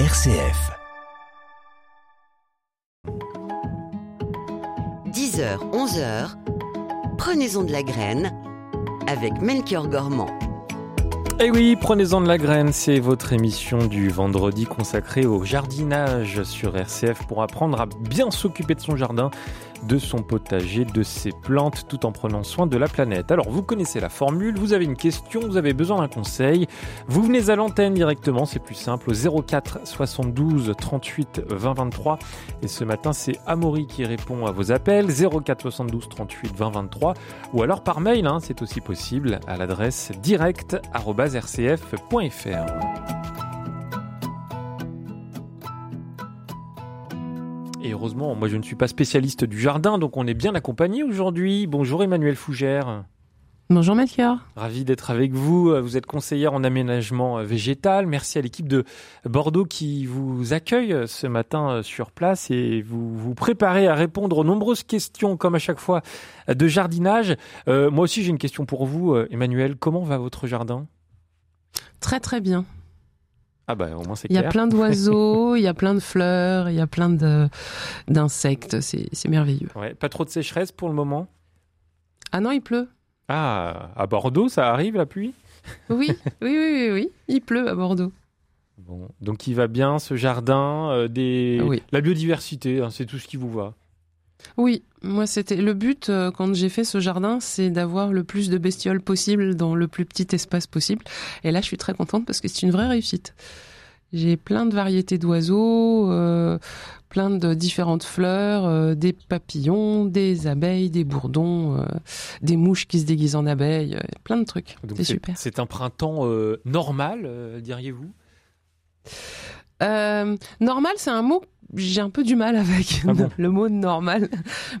RCF. 10h, 11h, prenez-en de la graine avec Melchior Gormand. Eh oui, prenez-en de la graine, c'est votre émission du vendredi consacrée au jardinage sur RCF pour apprendre à bien s'occuper de son jardin de son potager, de ses plantes, tout en prenant soin de la planète. Alors, vous connaissez la formule, vous avez une question, vous avez besoin d'un conseil, vous venez à l'antenne directement, c'est plus simple, au 04 72 38 20 23. Et ce matin, c'est Amaury qui répond à vos appels, 04 72 38 20 23, ou alors par mail, hein, c'est aussi possible, à l'adresse direct.rcf.fr. Et heureusement, moi je ne suis pas spécialiste du jardin, donc on est bien accompagné aujourd'hui. Bonjour Emmanuel Fougère. Bonjour Melchior. Ravi d'être avec vous. Vous êtes conseillère en aménagement végétal. Merci à l'équipe de Bordeaux qui vous accueille ce matin sur place et vous vous préparez à répondre aux nombreuses questions, comme à chaque fois, de jardinage. Euh, moi aussi j'ai une question pour vous, Emmanuel. Comment va votre jardin? Très très bien. Ah bah au moins c'est Il y a plein d'oiseaux, il y a plein de fleurs, il y a plein d'insectes, c'est merveilleux. Ouais, pas trop de sécheresse pour le moment? Ah non, il pleut. Ah, à Bordeaux, ça arrive la pluie? Oui, oui, oui, oui, oui, il pleut à Bordeaux. Bon, donc il va bien ce jardin, euh, des... Oui. la biodiversité, hein, c'est tout ce qui vous va. Oui, moi c'était le but euh, quand j'ai fait ce jardin, c'est d'avoir le plus de bestioles possible dans le plus petit espace possible. Et là, je suis très contente parce que c'est une vraie réussite. J'ai plein de variétés d'oiseaux, euh, plein de différentes fleurs, euh, des papillons, des abeilles, des bourdons, euh, des mouches qui se déguisent en abeilles, plein de trucs. C'est super. C'est un printemps normal, diriez-vous? Normal, c'est un mot j'ai un peu du mal avec Ah bon le mot normal,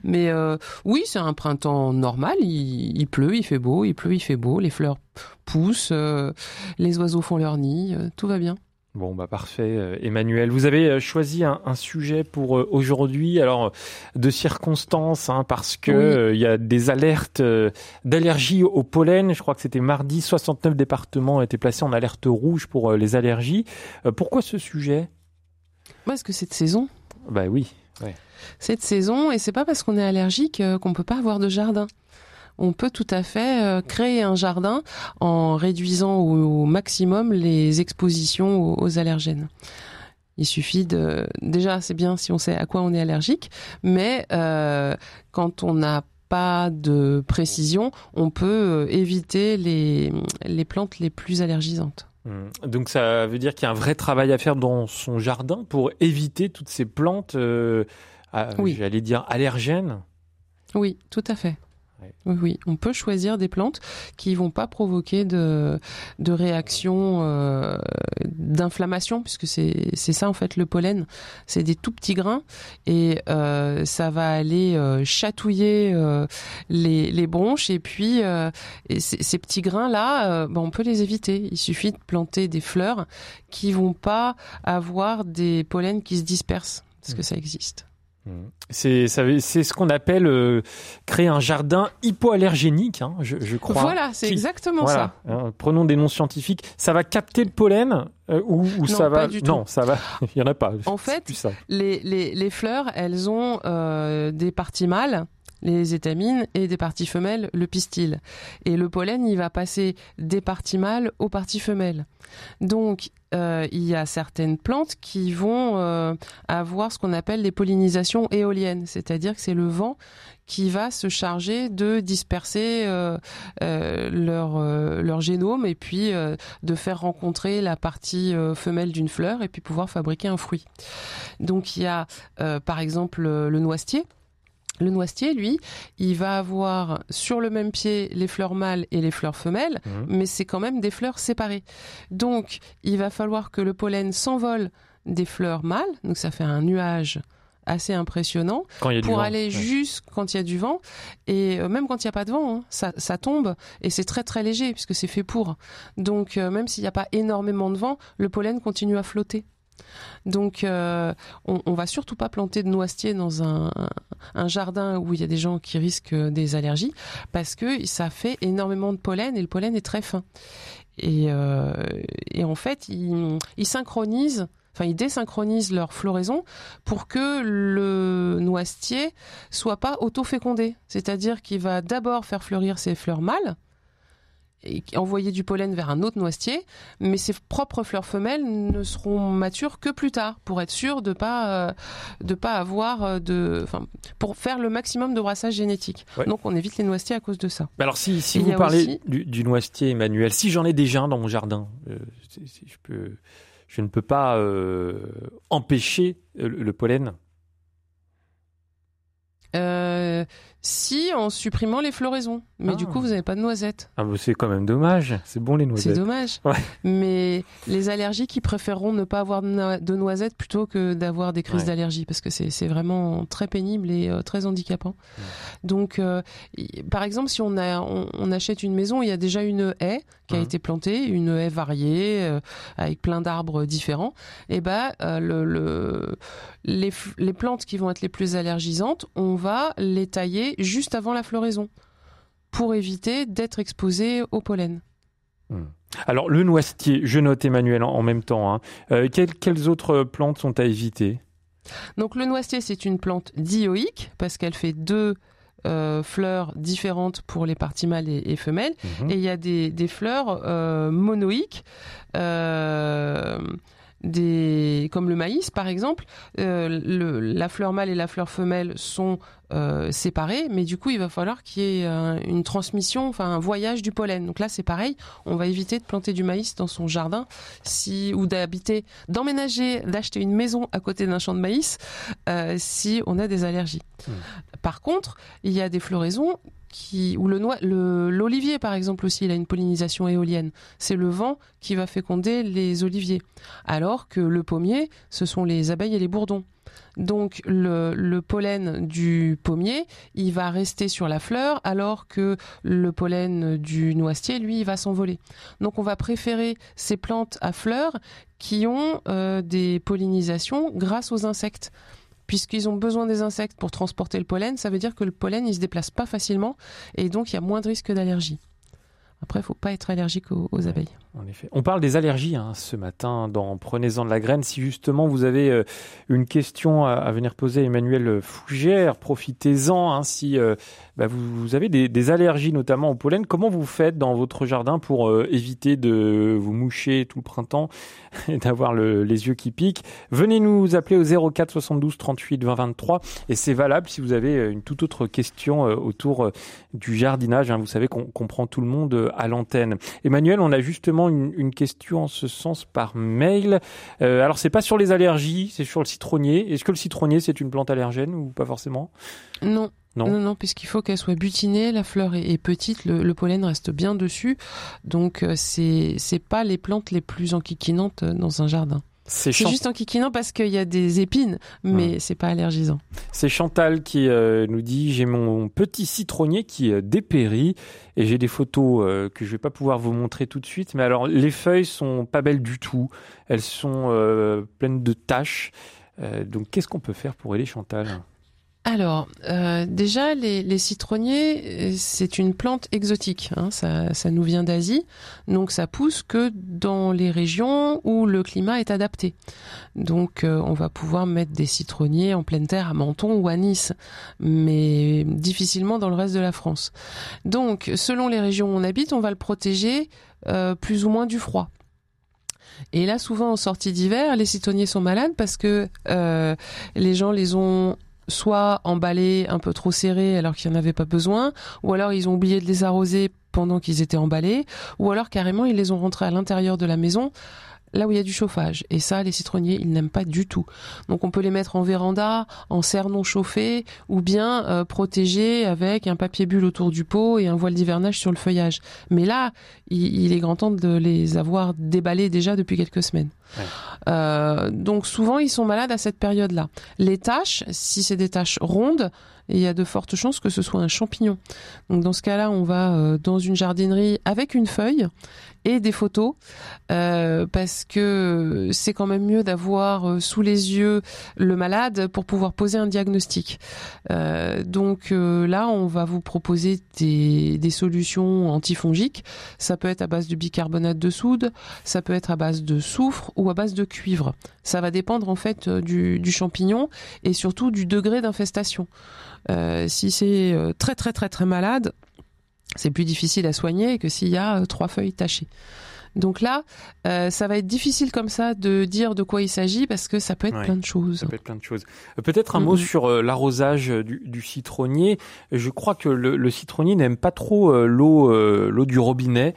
mais euh, oui, c'est un printemps normal. Il, il pleut, il fait beau, il pleut, il fait beau. Les fleurs poussent, euh, les oiseaux font leur nid, euh, tout va bien. Bon, bah parfait, Emmanuel. Vous avez choisi un, un sujet pour aujourd'hui, alors de circonstances, hein, parce que Oui. euh, il y a des alertes euh, d'allergie au pollen. Je crois que c'était mardi, 69 départements étaient placés en alerte rouge pour euh, les allergies. Pourquoi ce sujet? Parce que c'est de saison. Bah oui. C'est de saison et c'est pas parce qu'on est allergique euh, qu'on peut pas avoir de jardin. On peut tout à fait euh, créer un jardin en réduisant au, maximum les expositions aux, allergènes. Il suffit de déjà c'est bien si on sait à quoi on est allergique, mais euh, quand on n'a pas de précision, on peut éviter les, les plantes les plus allergisantes. Hum. Donc ça veut dire qu'il y a un vrai travail à faire dans son jardin pour éviter toutes ces plantes, euh, à- Oui. j'allais dire allergènes? Oui, tout à fait. Oui, oui, on peut choisir des plantes qui vont pas provoquer de, de réaction euh, d'inflammation, puisque c'est ça en fait le pollen. C'est des tout petits grains et euh, ça va aller euh, chatouiller les, les bronches et puis et ces, petits grains là, on peut les éviter. Il suffit de planter des fleurs qui vont pas avoir des pollens qui se dispersent, parce que ça existe. Hum. C'est ce qu'on appelle euh, créer un jardin hypoallergénique, hein, je, je crois. Voilà, c'est exactement Voilà, ça. hein, prenons des noms scientifiques. Ça va capter le pollen euh, ou, ou ça va pas du tout. Non, ça va. Il y en a pas. En fait, plus ça. Les, les, les fleurs, elles ont euh, des parties mâles, les étamines, et des parties femelles, le pistil. Et le pollen, il va passer des parties mâles aux parties femelles. Donc, euh, il y a certaines plantes qui vont euh, avoir ce qu'on appelle les pollinisations éoliennes, c'est-à-dire que c'est le vent qui va se charger de disperser euh, leur, leur génome et puis de faire rencontrer la partie femelle d'une fleur et puis pouvoir fabriquer un fruit. Donc il y a par exemple le noisetier. Le noisetier, lui, il va avoir sur le même pied les fleurs mâles et les fleurs femelles, Mhm. mais c'est quand même des fleurs séparées. Donc il va falloir que le pollen s'envole des fleurs mâles, donc ça fait un nuage assez impressionnant Quand il y a du pour vent. aller Ouais. juste quand il y a du vent et euh, même quand il n'y a pas de vent, hein, ça, ça tombe et c'est très très léger puisque c'est fait pour. Donc euh, même s'il n'y a pas énormément de vent, le pollen continue à flotter. Donc euh, on, on va surtout pas planter de noisetier dans un, jardin où il y a des gens qui risquent des allergies parce que ça fait énormément de pollen et le pollen est très fin. Et, euh, en fait, il, il synchronise enfin ils désynchronisent leur floraison pour que le noisetier soit pas auto-fécondé. C'est-à-dire qu'il va d'abord faire fleurir ses fleurs mâles et envoyer du pollen vers un autre noisetier, mais ses propres fleurs femelles ne seront matures que plus tard pour être sûr de pas euh, de pas avoir euh, de enfin pour faire le maximum de brassage génétique. Donc on évite les noisetiers à cause de ça. Alors si, si vous parlez du, noisetier Emmanuel, si j'en ai déjà un dans mon jardin, euh, je peux je ne peux pas empêcher le pollen euh, si, en supprimant les floraisons. Mais du ah. coup, vous n'avez pas de noisettes. Ah, bah, c'est quand même dommage. C'est bon les noisettes. C'est dommage. Mais les allergiques, qui préféreront ne pas avoir de noisettes plutôt que d'avoir des crises d'allergie parce que c'est vraiment très pénible et euh, très handicapant. Donc, euh, par exemple, si on, a, on, achète une maison, il y a déjà une haie qui a été plantée, une haie variée avec plein d'arbres différents. Et eh ben, le, le, les, les plantes qui vont être les plus allergisantes, on va les tailler juste avant la floraison pour éviter d'être exposé au pollen. Hmm. Alors le noisetier, je note Emmanuel en, même temps. Hein. Euh, quelles, autres plantes sont à éviter? Donc le noisetier, c'est une plante dioïque parce qu'elle fait deux euh, fleurs différentes pour les parties mâles et, femelles. Mhm. Et il y a des, fleurs euh, monoïques des, comme le maïs par exemple, euh, le, la fleur mâle et la fleur femelle sont euh, séparées, mais du coup il va falloir qu'il y ait une transmission, enfin un voyage du pollen. Donc là c'est pareil, on va éviter de planter du maïs dans son jardin, si ou d'habiter, d'emménager, d'acheter une maison à côté d'un champ de maïs, euh, si on a des allergies. Mmh. Par contre, il y a des floraisons ou le l'olivier par exemple aussi, il a une pollinisation éolienne. C'est le vent qui va féconder les oliviers, alors que le pommier, ce sont les abeilles et les bourdons. Donc le, pollen du pommier, il va rester sur la fleur, alors que le pollen du noisetier, lui, il va s'envoler. Donc on va préférer ces plantes à fleurs qui ont euh, des pollinisations grâce aux insectes puisqu'ils ont besoin des insectes pour transporter le pollen, ça veut dire que le pollen il se déplace pas facilement et donc il y a moins de risques d'allergie. Après, il faut pas être allergique aux, abeilles. En effet. On parle des allergies hein, ce matin dans Prenez-en de la graine. Si justement vous avez euh, une question à, venir poser à Emmanuel Fougère, profitez-en. Hein, si euh, bah, vous, avez des, allergies, notamment au pollen, comment vous faites dans votre jardin pour euh, éviter de vous moucher tout le printemps et d'avoir les yeux qui piquent? Venez nous appeler au 04 72 38 20 23 et c'est valable si vous avez une toute autre question autour du jardinage. Hein. Vous savez qu'on comprend tout le monde à l'antenne. Emmanuel, on a justement une, question en ce sens par mail. Euh, alors c'est pas sur les allergies, c'est sur le citronnier. Est-ce que le citronnier c'est une plante allergène ou pas forcément? Non. Non, non, puisqu'il faut qu'elle soit butinée, la fleur est, petite, le, pollen reste bien dessus, donc euh, c'est c'est pas les plantes les plus enquiquinantes dans un jardin. C'est juste en kikinant parce qu'il y a des épines, mais c'est pas allergisant. C'est Chantal qui euh, nous dit j'ai mon petit citronnier qui euh, dépérit et j'ai des photos euh, que je vais pas pouvoir vous montrer tout de suite. Mais alors les feuilles sont pas belles du tout, elles sont pleines de taches. donc qu'est-ce qu'on peut faire pour aider Chantal? Alors, euh, déjà, les, citronniers, euh, c'est une plante exotique. Hein, ça, ça, nous vient d'Asie, donc ça pousse que dans les régions où le climat est adapté. Donc, euh, on va pouvoir mettre des citronniers en pleine terre à Menton ou à Nice, mais difficilement dans le reste de la France. Donc, selon les régions où on habite, on va le protéger plus ou moins du froid. Et là, souvent en sortie d'hiver, les citronniers sont malades parce que les gens les ont soit emballés un peu trop serrés alors qu'il n'y en avait pas besoin, ou alors ils ont oublié de les arroser pendant qu'ils étaient emballés, ou alors carrément ils les ont rentrés à l'intérieur de la maison là où il y a du chauffage. Et ça, les citronniers, ils n'aiment pas du tout. Donc on peut les mettre en véranda, en serre non chauffée, ou bien euh, protégés avec un papier bulle autour du pot et un voile d'hivernage sur le feuillage. Mais là, il, est grand temps de les avoir déballés déjà depuis quelques semaines. Euh, donc souvent, ils sont malades à cette période-là. Les taches, si c'est des taches rondes, il y a de fortes chances que ce soit un champignon. Donc dans ce cas-là, on va dans une jardinerie avec une feuille et des photos euh, parce que c'est quand même mieux d'avoir euh, sous les yeux le malade pour pouvoir poser un diagnostic. Euh, donc là, on va vous proposer des, solutions antifongiques. Ça peut être à base de bicarbonate de soude, ça peut être à base de soufre ou à base de cuivre. Ça va dépendre en fait du, du champignon et surtout du degré d'infestation. si c'est très très très très malade, c'est plus difficile à soigner que s'il y a euh, trois feuilles tachées. Donc là, euh, ça va être difficile comme ça de dire de quoi il s'agit parce que ça peut être plein de choses. Ça peut être plein de choses. Euh, peut-être un mot sur l'arrosage du, citronnier. Je crois que le, citronnier n'aime pas trop l'eau l'eau du robinet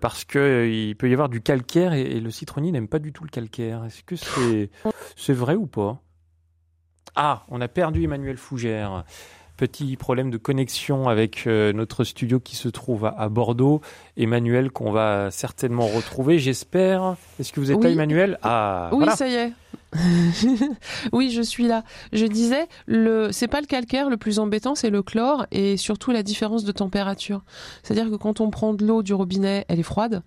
parce que il peut y avoir du calcaire et, et le citronnier n'aime pas du tout le calcaire. Est-ce que c'est c'est vrai ou pas? Ah, on a perdu Emmanuel Fougère. Petit problème de connexion avec euh, notre studio qui se trouve à, Bordeaux. Emmanuel, qu'on va certainement retrouver, j'espère. Est-ce que vous êtes là, Emmanuel? Ah, oui, ça y est. oui, je suis là. Je disais, le, c'est pas le calcaire le plus embêtant, c'est le chlore et surtout la différence de température. C'est-à-dire que quand on prend de l'eau du robinet, elle est froide.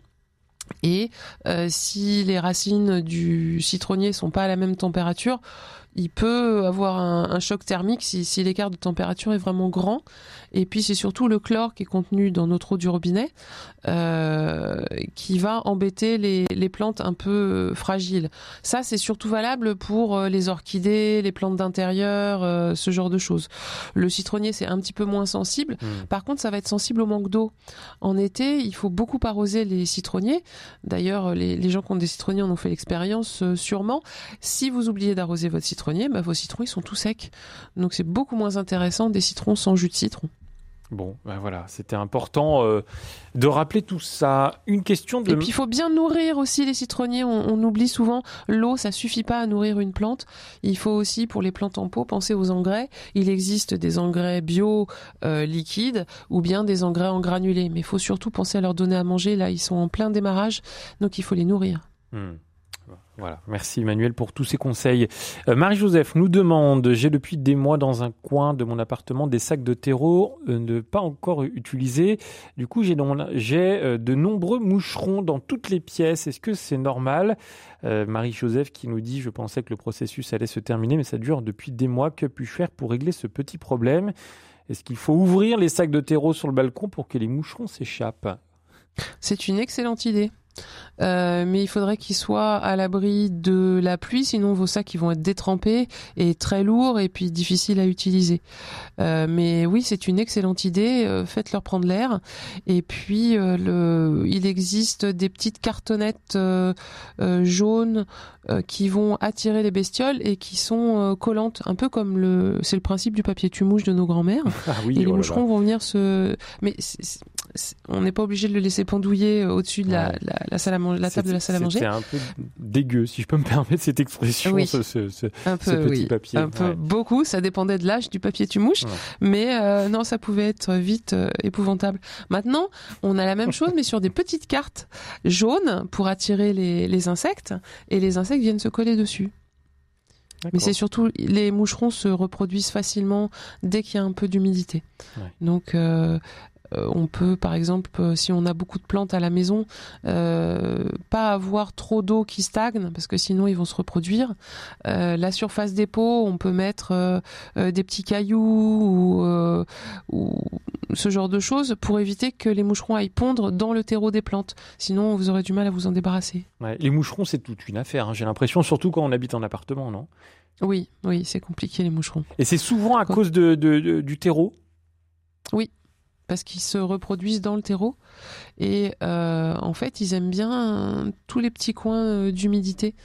Et euh, si les racines du citronnier sont pas à la même température, il peut avoir un, choc thermique si, l'écart de température est vraiment grand. Et puis c'est surtout le chlore qui est contenu dans notre eau du robinet euh, qui va embêter les, plantes un peu fragiles. Ça c'est surtout valable pour euh, les orchidées, les plantes d'intérieur, euh, ce genre de choses. Le citronnier c'est un petit peu moins sensible. Mmh. Par contre ça va être sensible au manque d'eau. En été il faut beaucoup arroser les citronniers. D'ailleurs les, les gens qui ont des citronniers en ont fait l'expérience sûrement. Si vous oubliez d'arroser votre citronnier bah, vos citrons ils sont tout secs. Donc c'est beaucoup moins intéressant des citrons sans jus de citron. Bon, ben voilà, c'était important euh, de rappeler tout ça. Une question de. Et puis il faut bien nourrir aussi les citronniers. On, oublie souvent l'eau, ça suffit pas à nourrir une plante. Il faut aussi pour les plantes en pot penser aux engrais. Il existe des engrais bio euh, liquides ou bien des engrais en granulés, mais il faut surtout penser à leur donner à manger. Là, ils sont en plein démarrage, donc il faut les nourrir. Hmm. Merci Emmanuel pour tous ces conseils. Euh, Marie-Joseph nous demande, j'ai depuis des mois dans un coin de mon appartement des sacs de terreau euh, ne pas encore utilisés. Du coup, j'ai euh, de nombreux moucherons dans toutes les pièces. Est-ce que c'est normal? Marie-Joseph qui nous dit, je pensais que le processus allait se terminer, mais ça dure depuis des mois. Que puis-je faire pour régler ce petit problème? Est-ce qu'il faut ouvrir les sacs de terreau sur le balcon pour que les moucherons s'échappent? C'est une excellente idée. Euh, mais il faudrait qu'ils soient à l'abri de la pluie, sinon vos sacs ils vont être détrempés et très lourds et puis difficiles à utiliser. Euh, mais oui, c'est une excellente idée. Euh, faites-leur prendre l'air. Et puis le, il existe des petites cartonnettes jaunes qui vont attirer les bestioles et qui sont collantes, un peu comme le, c'est le principe du papier tu-mouche de nos grands-mères. Ah oui, et les oh moucherons vont venir se, mais on n'est pas obligé de le laisser pendouiller au-dessus de la, la, la, salle à la table de la salle à manger. C'est un peu dégueu, si je peux me permettre cette expression, ce, ce, un peu, petit papier. Un peu beaucoup, ça dépendait de l'âge du papier tu mouches, mais euh, non, ça pouvait être vite euh, épouvantable. Maintenant, on a la même chose, mais sur des petites cartes jaunes pour attirer les, les insectes, et les insectes viennent se coller dessus. Mais c'est surtout les moucherons se reproduisent facilement dès qu'il y a un peu d'humidité. Donc euh, on peut, par exemple, euh, si on a beaucoup de plantes à la maison, euh, pas avoir trop d'eau qui stagne parce que sinon ils vont se reproduire. la surface des pots, on peut mettre des petits cailloux ou, ce genre de choses pour éviter que les moucherons aillent pondre dans le terreau des plantes. Sinon, vous aurez du mal à vous en débarrasser. les moucherons, c'est toute une affaire. Hein. J'ai l'impression, surtout quand on habite en appartement, non? Oui, oui, c'est compliqué les moucherons. Et c'est souvent à cause du terreau? Oui, parce qu'ils se reproduisent dans le terreau. Et euh, en fait, ils aiment bien tous les petits coins euh, d'humidité.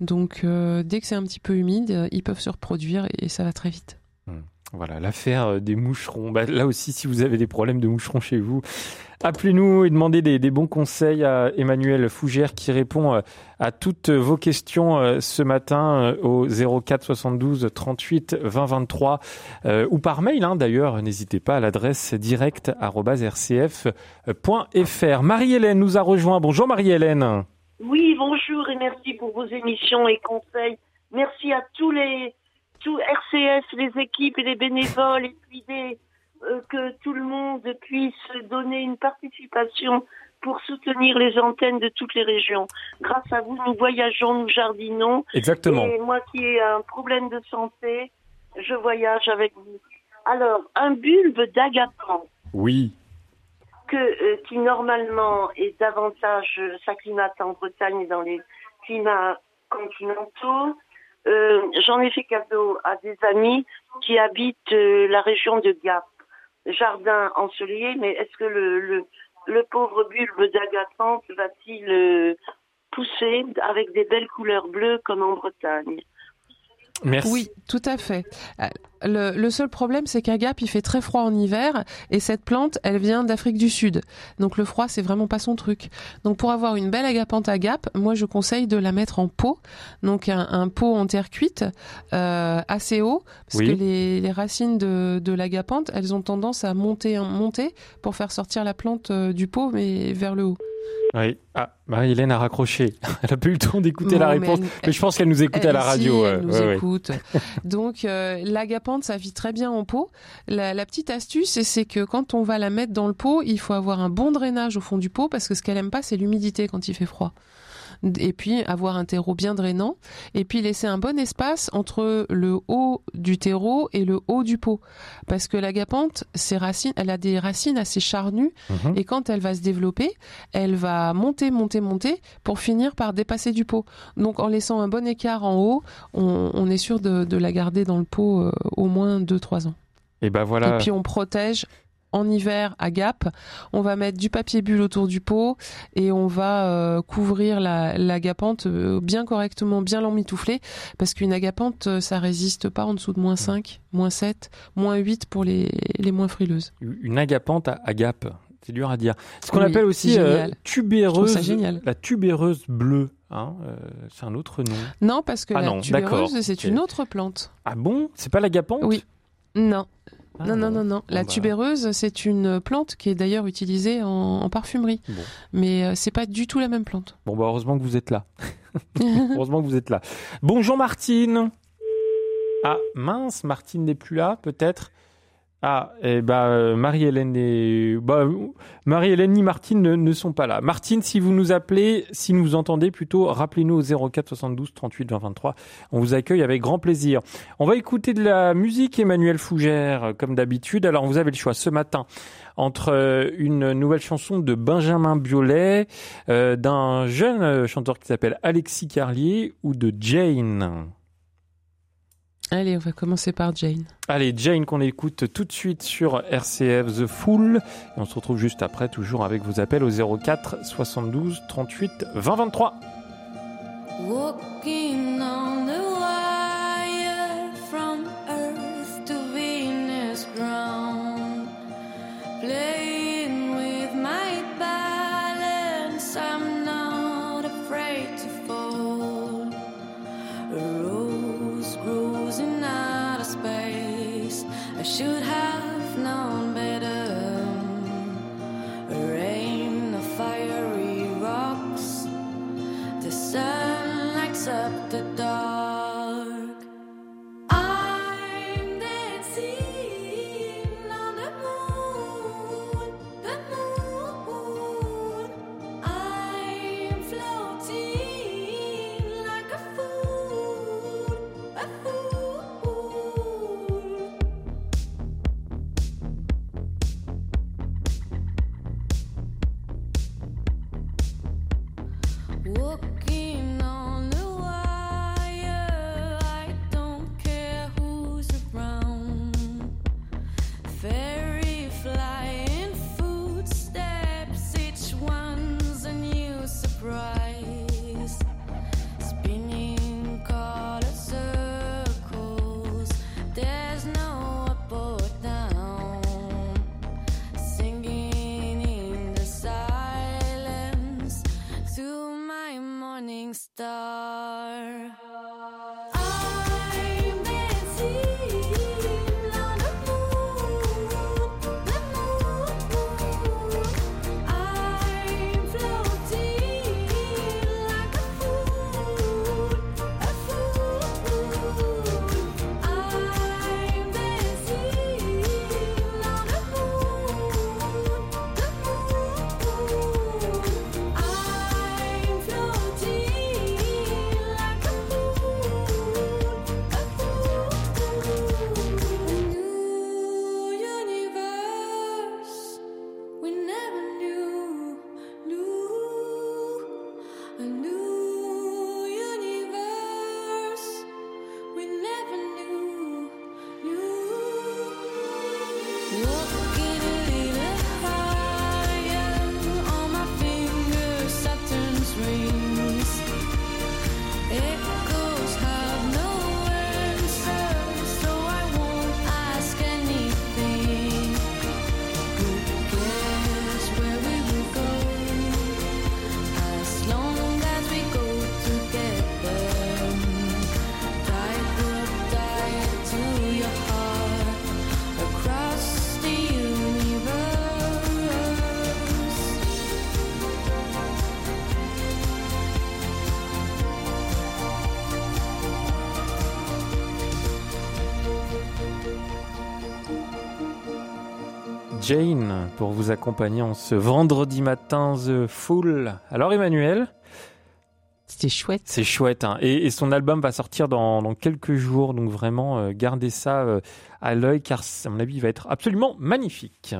Donc, euh, dès que c'est un petit peu humide, ils peuvent se reproduire et ça va très vite. Voilà, l'affaire des moucherons. Bah, là aussi, si vous avez des problèmes de moucherons chez vous, Appelez-nous et demandez des, bons conseils à Emmanuel Fougère qui répond euh, à toutes vos questions euh, ce matin euh, au 04 72 38 20 23 ou par mail hein, d'ailleurs. N'hésitez pas à l'adresse direct@rcf.fr. Marie-Hélène nous a rejoint. Bonjour Marie-Hélène. Oui, bonjour et merci pour vos émissions et conseils. Merci à tous les tout RCF, les équipes et les bénévoles, et puis euh, que tout le monde puisse donner une participation pour soutenir les antennes de toutes les régions. Grâce à vous, nous voyageons, nous jardinons. Exactement. Et moi qui ai un problème de santé, je voyage avec vous. Alors, un bulbe d'agapant. Oui. Que, euh, qui normalement est davantage, s'acclimate en Bretagne et dans les climats continentaux. Euh, J'en ai fait cadeau à des amis qui habitent euh, la région de Gap. Jardin ensoleillé, mais est-ce que le, le, le pauvre bulbe d'agapante va-t-il euh, pousser avec des belles couleurs bleues comme en Bretagne? Merci. Oui, tout à fait. Euh, le, le seul problème, c'est qu'à Gap, il fait très froid en hiver et cette plante, elle vient d'Afrique du Sud. Donc le froid, c'est vraiment pas son truc. Donc pour avoir une belle agapante à Gap, moi je conseille de la mettre en pot. Donc un, un pot en terre cuite euh, assez haut, parce Oui. que les, les racines de, de l'agapante, elles ont tendance à monter, monter pour faire sortir la plante euh, du pot, mais vers le haut. Oui. Ah, Marie-Hélène a raccroché. Elle a pas eu le temps d'écouter la mais réponse. elle- Mais je pense qu'elle nous écoute à la radio. si, elle nous ouais, ouais. écoute. Donc euh, l'agapante, ça vit très bien en pot. La, la petite astuce, c'est que quand on va la mettre dans le pot, il faut avoir un bon drainage au fond du pot parce que ce qu'elle aime pas, c'est l'humidité quand il fait froid. Et puis avoir un terreau bien drainant, et puis laisser un bon espace entre le haut du terreau et le haut du pot, parce que l'agapante, ses racines, elle a des racines assez charnues, Mhm. et quand elle va se développer, elle va monter, monter, monter pour finir par dépasser du pot. Donc en laissant un bon écart en haut, on, on est sûr de, de la garder dans le pot euh, au moins 2-3 ans. Et ben voilà. Et puis on protège en hiver à Gap, on va mettre du papier bulle autour du pot et on va euh, couvrir la, l'agapante euh, bien correctement, bien l'emmitoufler parce qu'une agapante, euh, ça résiste pas en dessous de moins 5, moins 7, moins 8 pour les, les moins frileuses. Une agapante à agape. C'est dur à dire. Ce qu'on Oui, appelle aussi euh, tubéreuse. La tubéreuse bleue. Hein, euh, c'est un autre nom. Non, parce que Ah la non, tubéreuse, c'est une autre plante. Ah bon? C'est pas l'agapante? Oui. Non, Ah non, non, non, non. La bah, tubéreuse, c'est une plante qui est d'ailleurs utilisée en, en parfumerie. Bon. Mais euh, c'est pas du tout la même plante. Bon, bah heureusement que vous êtes là. heureusement que vous êtes là. Bonjour Martine. Ah mince, Martine n'est plus là, peut-être. Ah, et bah euh, Marie-Hélène et bah, Marie-Hélène ni Martine ne, sont pas là. Martine, si vous nous appelez, si nous entendez plutôt, rappelez-nous au 04 72 38 20 23. On vous accueille avec grand plaisir. On va écouter de la musique Emmanuel Fougère comme d'habitude. Alors vous avez le choix ce matin entre euh, une nouvelle chanson de Benjamin Biolay, euh, d'un jeune chanteur qui s'appelle Alexis Carlier ou de Jane. Allez, on va commencer par Jane. Allez, Jane qu'on écoute tout de suite sur RCF The Fool. Et on se retrouve juste après, toujours avec vos appels au 04 72 38 20 23. Walking on the accept the Jane pour vous accompagner en ce vendredi matin The Fool. Alors Emmanuel, C'était chouette. c'est chouette hein. et, et son album va sortir dans, dans quelques jours donc vraiment euh, gardez ça euh, à l'œil car à mon avis il va être absolument magnifique.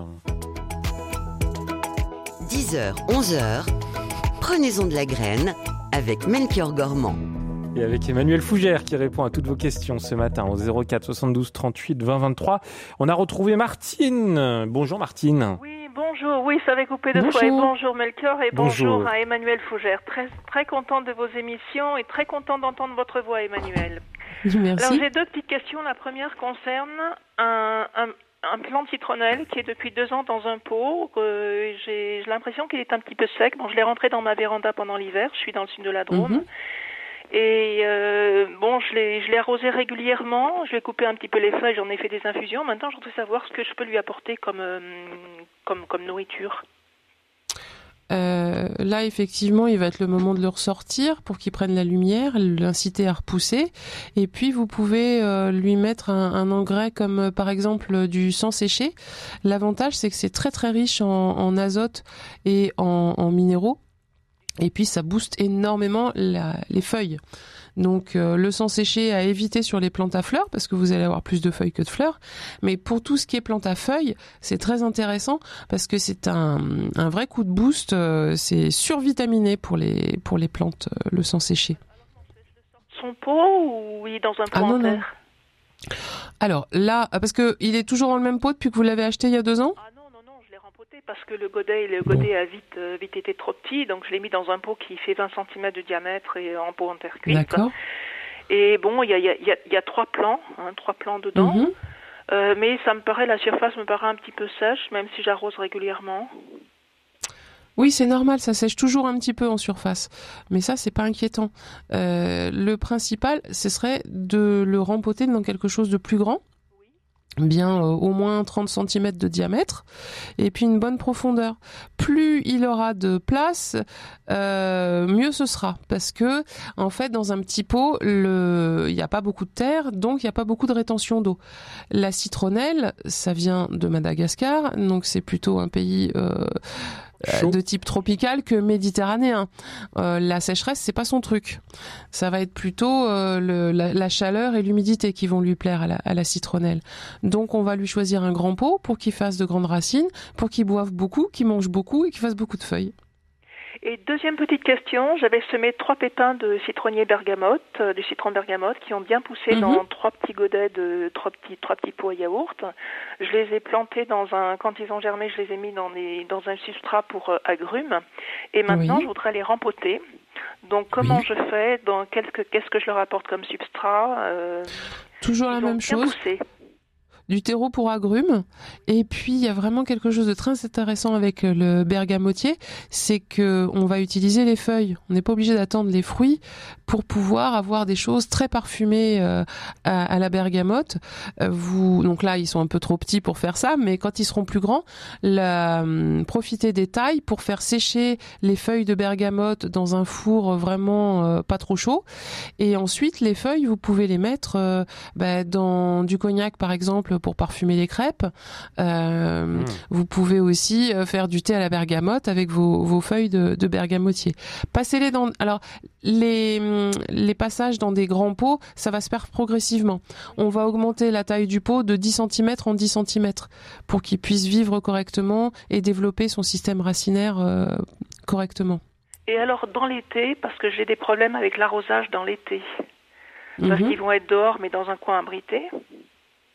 10h, 11h, prenez-en de la graine avec Melchior Gormand. Et avec Emmanuel Fougère qui répond à toutes vos questions ce matin au 04 72 38 20 23. On a retrouvé Martine. Bonjour Martine. Oui, bonjour. Oui, ça avait coupé deux Bonjour. fois. Et bonjour Melchior et bonjour, Bonjour. à Emmanuel Fougère. Très, très contente de vos émissions et très contente d'entendre votre voix, Emmanuel. Alors Merci. j'ai deux petites questions. La première concerne un, un, un plant de citronnelle qui est depuis deux ans dans un pot. Euh, j'ai j'ai l'impression qu'il est un petit peu sec. Bon, je l'ai rentré dans ma véranda pendant l'hiver. Je suis dans le sud de la Drôme. Mhm. Et euh, bon, je l'ai, je l'ai arrosé régulièrement. Je vais couper un petit peu les feuilles. J'en ai fait des infusions. Maintenant, je voudrais savoir ce que je peux lui apporter comme euh, comme comme nourriture. Euh, là, effectivement, il va être le moment de le ressortir pour qu'il prenne la lumière, l'inciter à repousser. Et puis, vous pouvez lui mettre un, engrais comme, par exemple, du sang séché. L'avantage, c'est que c'est très, très riche en, azote et en minéraux. Et puis, ça booste énormément la- les feuilles. Donc, euh, le sang séché à éviter sur les plantes à fleurs, parce que vous allez avoir plus de feuilles que de fleurs. Mais pour tout ce qui est plantes à feuilles, c'est très intéressant parce que c'est un, un vrai coup de boost. euh, c'est survitaminé pour les, pour les plantes, euh, le sang séché. Son pot ou il est dans un pot Ah, en non. terre Alors là, parce que il est toujours dans le même pot depuis que vous l'avez acheté il y a deux ans? Ah non, non, non, je l'ai rempoté parce que le godet, le godet a vite, euh, vite été trop petit, donc je l'ai mis dans un pot qui fait 20 cm de diamètre et en pot en terre cuite. D'accord. Et bon, il y a, y, a, y a- y a trois plants, hein, trois plants dedans, Mhm. Euh, mais ça me paraît, la surface me paraît un petit peu sèche, même si j'arrose régulièrement. Oui, c'est normal, ça sèche toujours un petit peu en surface. Mais ça, c'est pas inquiétant. Euh, le principal, ce serait de le rempoter dans quelque chose de plus grand. Bien euh, au moins 30 cm de diamètre et puis une bonne profondeur. Plus il aura de place, euh, mieux ce sera parce que en fait dans un petit pot, il n'y a pas beaucoup de terre, donc il n'y a pas beaucoup de rétention d'eau. La citronnelle, ça vient de Madagascar, donc c'est plutôt un pays euh, Chaud. de type tropical que méditerranéen. Euh, la sécheresse, c'est pas son truc. Ça va être plutôt euh, le- la, la chaleur et l'humidité qui vont lui plaire à la, à la citronnelle. Donc, on va lui choisir un grand pot pour qu'il fasse de grandes racines, pour qu'il boive beaucoup, qu'il mange beaucoup et qu'il fasse beaucoup de feuilles. Et deuxième petite question, j'avais semé trois pépins de citronnier bergamote, euh, du citron bergamote, qui ont bien poussé Mhm. dans trois petits godets de trois petits trois petits pots à yaourt. Je les ai plantés dans un, quand ils ont germé, je les ai mis dans des dans un substrat pour euh, agrumes. Et maintenant, Oui. je voudrais les rempoter. Donc, comment Oui. je fais? Dans qu'est-ce que qu'est-ce que je leur apporte comme substrat euh, Toujours la même bien chose. poussé. Du terreau pour agrumes. Et puis il y a vraiment quelque chose de très intéressant avec euh, le bergamotier, c'est que on va utiliser les feuilles. On n'est pas obligé d'attendre les fruits pour pouvoir avoir des choses très parfumées euh, à, la bergamote. Euh, vous, donc là, ils sont un peu trop petits pour faire ça, mais quand ils seront plus grands, la, hum, profitez des tailles pour faire sécher les feuilles de bergamote dans un four vraiment pas trop chaud. Et ensuite, les feuilles, vous pouvez les mettre bah, dans du cognac, par exemple, pour parfumer les crêpes. Euh, Mmh. Vous pouvez aussi euh, faire du thé à la bergamote avec vos, vos feuilles de, de bergamotier. Passez-les dans. Alors, les, les passages dans des grands pots, ça va se faire progressivement. On va augmenter la taille du pot de 10 cm en 10 cm pour qu'il puisse vivre correctement et développer son système racinaire euh, correctement. Et alors dans l'été, parce que j'ai des problèmes avec l'arrosage dans l'été, parce Mhm. qu'ils vont être dehors mais dans un coin abrité.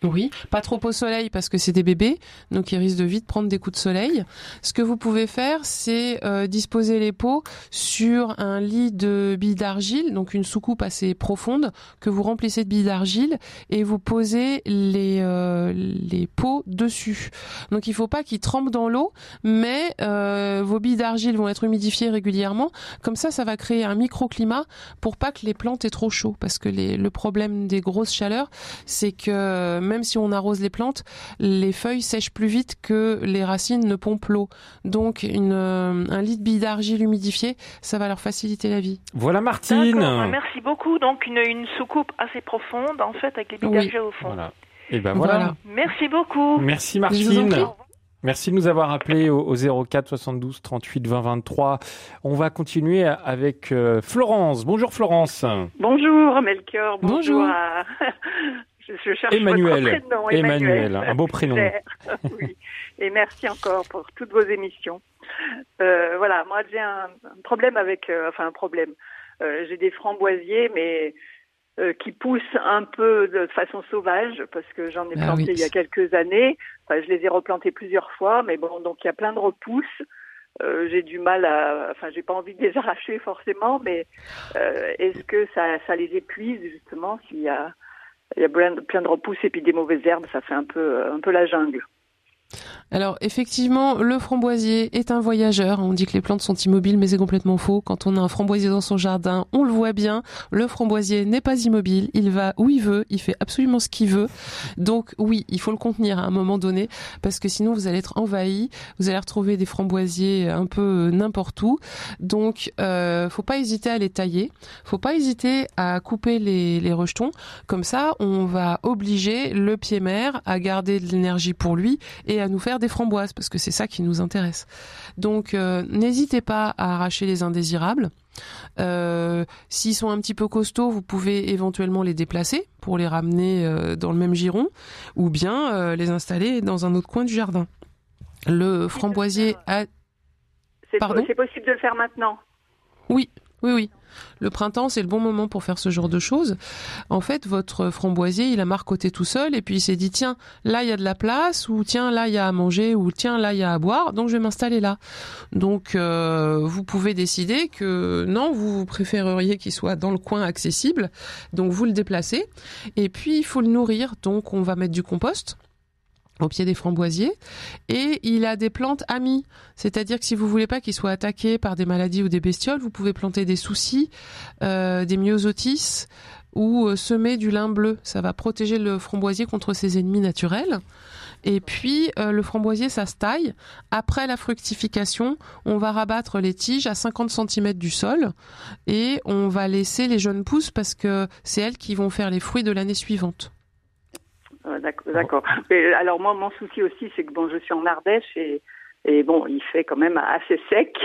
Oui, pas trop au soleil parce que c'est des bébés, donc ils risquent de vite prendre des coups de soleil. Ce que vous pouvez faire, c'est euh, disposer les pots sur un lit de billes d'argile, donc une soucoupe assez profonde que vous remplissez de billes d'argile et vous posez les euh, les pots dessus. Donc il faut pas qu'ils trempent dans l'eau, mais euh, vos billes d'argile vont être humidifiées régulièrement. Comme ça, ça va créer un microclimat pour pas que les plantes aient trop chaud, parce que les, le problème des grosses chaleurs, c'est que même si on arrose les plantes, les feuilles sèchent plus vite que les racines ne pompent l'eau. Donc une, euh, un lit de billes d'argile humidifié, ça va leur faciliter la vie. Voilà Martine. D'accord, merci beaucoup. Donc une, une soucoupe assez profonde, en fait, avec les billes Oui. d'argile au fond. Voilà. Et ben voilà. Voilà. Merci beaucoup. Merci Martine. Merci de nous avoir appelé au, au 04 72 38 20 23. On va continuer avec euh, Florence. Bonjour Florence. Bonjour Melchior, bonjour, Bonjour. à... je, cherche Emmanuel. votre prénom. Emmanuel, un beau prénom. Oui. Et merci encore pour toutes vos émissions. Euh, voilà, moi j'ai un, un problème avec, euh, enfin un problème. Euh, j'ai des framboisiers, mais qui poussent un peu de façon sauvage parce que j'en ai Ah planté oui. il y a quelques années. Enfin, je les ai replantés plusieurs fois, mais bon, donc il y a plein de repousses. Euh, j'ai du mal à, enfin, j'ai pas envie de les arracher forcément, mais euh, est-ce que ça, ça les épuise justement s'il y a, il y a plein de, repousses et puis des mauvaises herbes, ça fait un peu, un peu la jungle. Alors effectivement, le framboisier est un voyageur. On dit que les plantes sont immobiles, mais c'est complètement faux. Quand on a un framboisier dans son jardin, on le voit bien. Le framboisier n'est pas immobile. Il va où il veut. Il fait absolument ce qu'il veut. Donc oui, il faut le contenir à un moment donné, parce que sinon vous allez être envahi. Vous allez retrouver des framboisiers un peu n'importe où. Donc euh, faut pas hésiter à les tailler. Faut pas hésiter à couper les, les rejetons. Comme ça, on va obliger le pied mère à garder de l'énergie pour lui et à nous faire des framboises parce que c'est ça qui nous intéresse. Donc euh, n'hésitez pas à arracher les indésirables. Euh, S'ils sont un petit peu costauds, vous pouvez éventuellement les déplacer pour les ramener euh, dans le même giron ou bien les installer dans un autre coin du jardin. Le framboisier a c'est possible de le faire maintenant? Oui, oui, oui. Le printemps, c'est le bon moment pour faire ce genre de choses. En fait, votre framboisier, il a marcoté tout seul et puis il s'est dit, tiens, là, il y a de la place, ou tiens, là, il y a à manger, ou tiens, là, il y a à boire, donc je vais m'installer là. Donc, euh, vous pouvez décider que non, vous préféreriez qu'il soit dans le coin accessible, donc vous le déplacez. Et puis, il faut le nourrir, donc on va mettre du compost au pied des framboisiers et il a des plantes amies. C'est-à-dire que si vous voulez pas qu'il soit attaqué par des maladies ou des bestioles, vous pouvez planter des soucis, euh, des myosotis ou euh, semer du lin bleu. Ça va protéger le framboisier contre ses ennemis naturels. Et puis euh, le framboisier, ça se taille. Après la fructification, on va rabattre les tiges à 50 cm du sol et on va laisser les jeunes pousses parce que c'est elles qui vont faire les fruits de l'année suivante. Euh, d'ac- D'accord. Mais Alors moi, mon souci aussi, c'est que bon, je suis en Ardèche et, et bon, il fait quand même assez sec.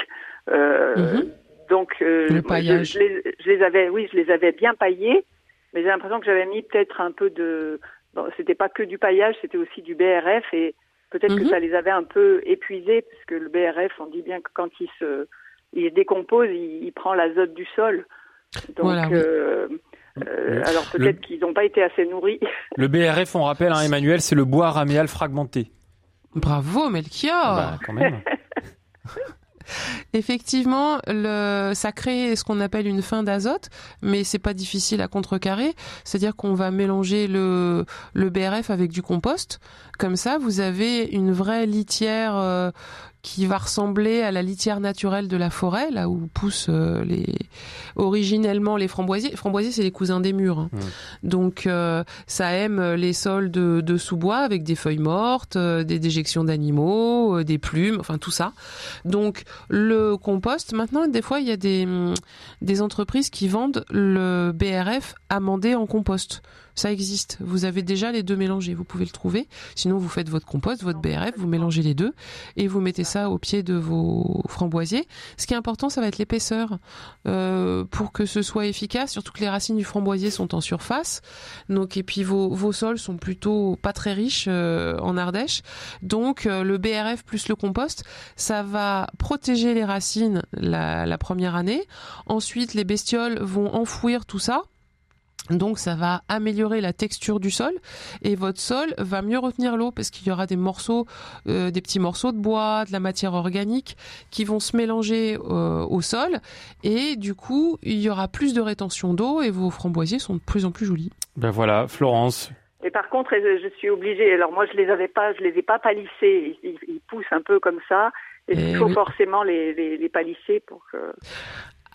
Euh, Mhm. Donc euh, Le je- paillage. Je, les, je les avais, oui, je les avais bien paillés, mais j'ai l'impression que j'avais mis peut-être un peu de. Bon, c'était pas que du paillage, c'était aussi du BRF et peut-être que Mhm. ça les avait un peu épuisés puisque le BRF, on dit bien que quand il se, il se décompose, il, il prend l'azote du sol. Donc, Voilà, oui. Euh, alors peut-être qu'ils n'ont pas été assez nourris. Le BRF, on rappelle, hein, Emmanuel, c'est le bois raméal fragmenté. Bravo Melchior Bah, quand même. Effectivement, le, ça crée ce qu'on appelle une fin d'azote, mais c'est pas difficile à contrecarrer. C'est-à-dire qu'on va mélanger le, le BRF avec du compost. Comme ça, vous avez une vraie litière euh, qui va ressembler à la litière naturelle de la forêt, là où poussent euh, les originellement les framboisiers. Les framboisiers, c'est les cousins des murs. hein. Donc, euh, ça aime les sols de, de sous-bois avec des feuilles mortes, euh, des déjections d'animaux, des plumes, enfin tout ça. Donc, le compost, maintenant, des fois, il y a des, des entreprises qui vendent le BRF amendé en compost. Ça existe. Vous avez déjà les deux mélangés. Vous pouvez le trouver. Sinon, vous faites votre compost, votre BRF, vous mélangez les deux et vous mettez ça au pied de vos framboisiers. Ce qui est important, ça va être l'épaisseur. Euh, pour que ce soit efficace, surtout que les racines du framboisier sont en surface. Donc, et puis vos, vos sols sont plutôt pas très riches euh, en Ardèche. Donc, euh, le BRF plus le compost, ça va protéger les racines la, la première année. Ensuite, les bestioles vont enfouir tout ça. Donc ça va améliorer la texture du sol et votre sol va mieux retenir l'eau parce qu'il y aura des morceaux, euh, des petits morceaux de bois, de la matière organique qui vont se mélanger euh, au sol et du coup il y aura plus de rétention d'eau et vos framboisiers sont de plus en plus jolis. Ben voilà, Florence. Et par contre, je, je suis obligée. Alors moi, je les avais pas, je les ai pas palissés. Ils, poussent un peu comme ça. Et Eh il faut oui. forcément les, les, les palisser pour que.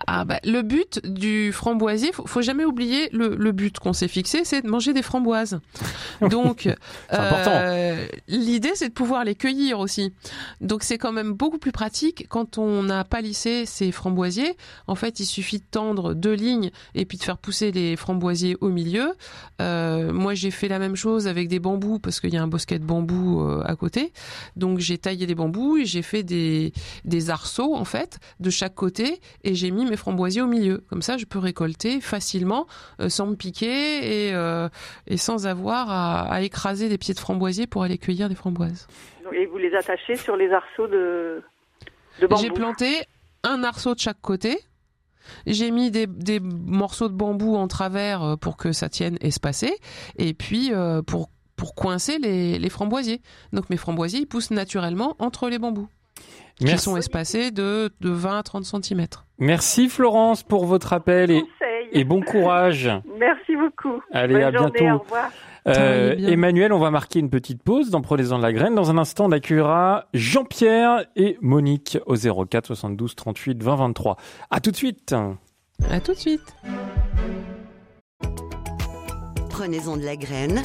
Ah bah, le but du framboisier, faut, faut jamais oublier le, le but qu'on s'est fixé, c'est de manger des framboises. Donc, euh, l'idée c'est de pouvoir les cueillir aussi. Donc c'est quand même beaucoup plus pratique quand on a palissé ces framboisiers. En fait, il suffit de tendre deux lignes et puis de faire pousser les framboisiers au milieu. Euh, moi, j'ai fait la même chose avec des bambous parce qu'il y a un bosquet de bambous euh, à côté. Donc j'ai taillé des bambous et j'ai fait des des arceaux en fait de chaque côté et j'ai mis mes framboisiers au milieu. Comme ça, je peux récolter facilement euh, sans me piquer et, euh, et sans avoir à, à écraser des pieds de framboisiers pour aller cueillir des framboises. Et vous les attachez sur les arceaux de, de bambou? J'ai planté un arceau de chaque côté. J'ai mis des, des morceaux de bambou en travers euh, pour que ça tienne espacé et puis euh, pour pour coincer les, les framboisiers. Donc mes framboisiers ils poussent naturellement entre les bambous qui Merci. sont espacés de, de 20 à 30 cm. Merci Florence pour votre appel et, et bon courage. Merci beaucoup. Allez, Bonne à journée, bientôt. Au revoir. Euh. Emmanuel, on va marquer une petite pause dans Prenez-en de la graine. Dans un instant, on accueillera Jean-Pierre et Monique au 04 72 38 20 23. À tout de suite. À tout de suite. Prenez-en de la graine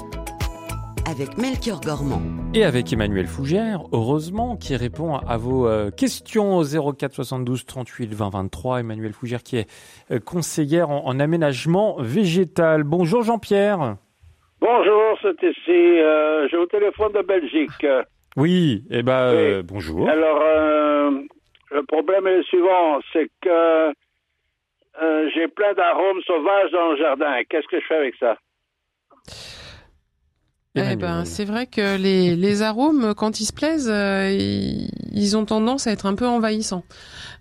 avec Melchior Gormand. Et avec Emmanuel Fougère, heureusement, qui répond à vos euh, questions au 04 72 38 20 23. Emmanuel Fougère qui est euh, conseillère en, en aménagement végétal. Bonjour Jean-Pierre. Bonjour, c'est ici. Euh, je vous téléphone de Belgique. Oui, eh ben euh, bonjour. Alors, euh, le problème est le suivant, c'est que euh, j'ai plein d'arômes sauvages dans le jardin. Qu'est-ce que je fais avec ça? Eh ben, c'est vrai que les, les arômes, quand ils se plaisent, euh, ils, ils ont tendance à être un peu envahissants.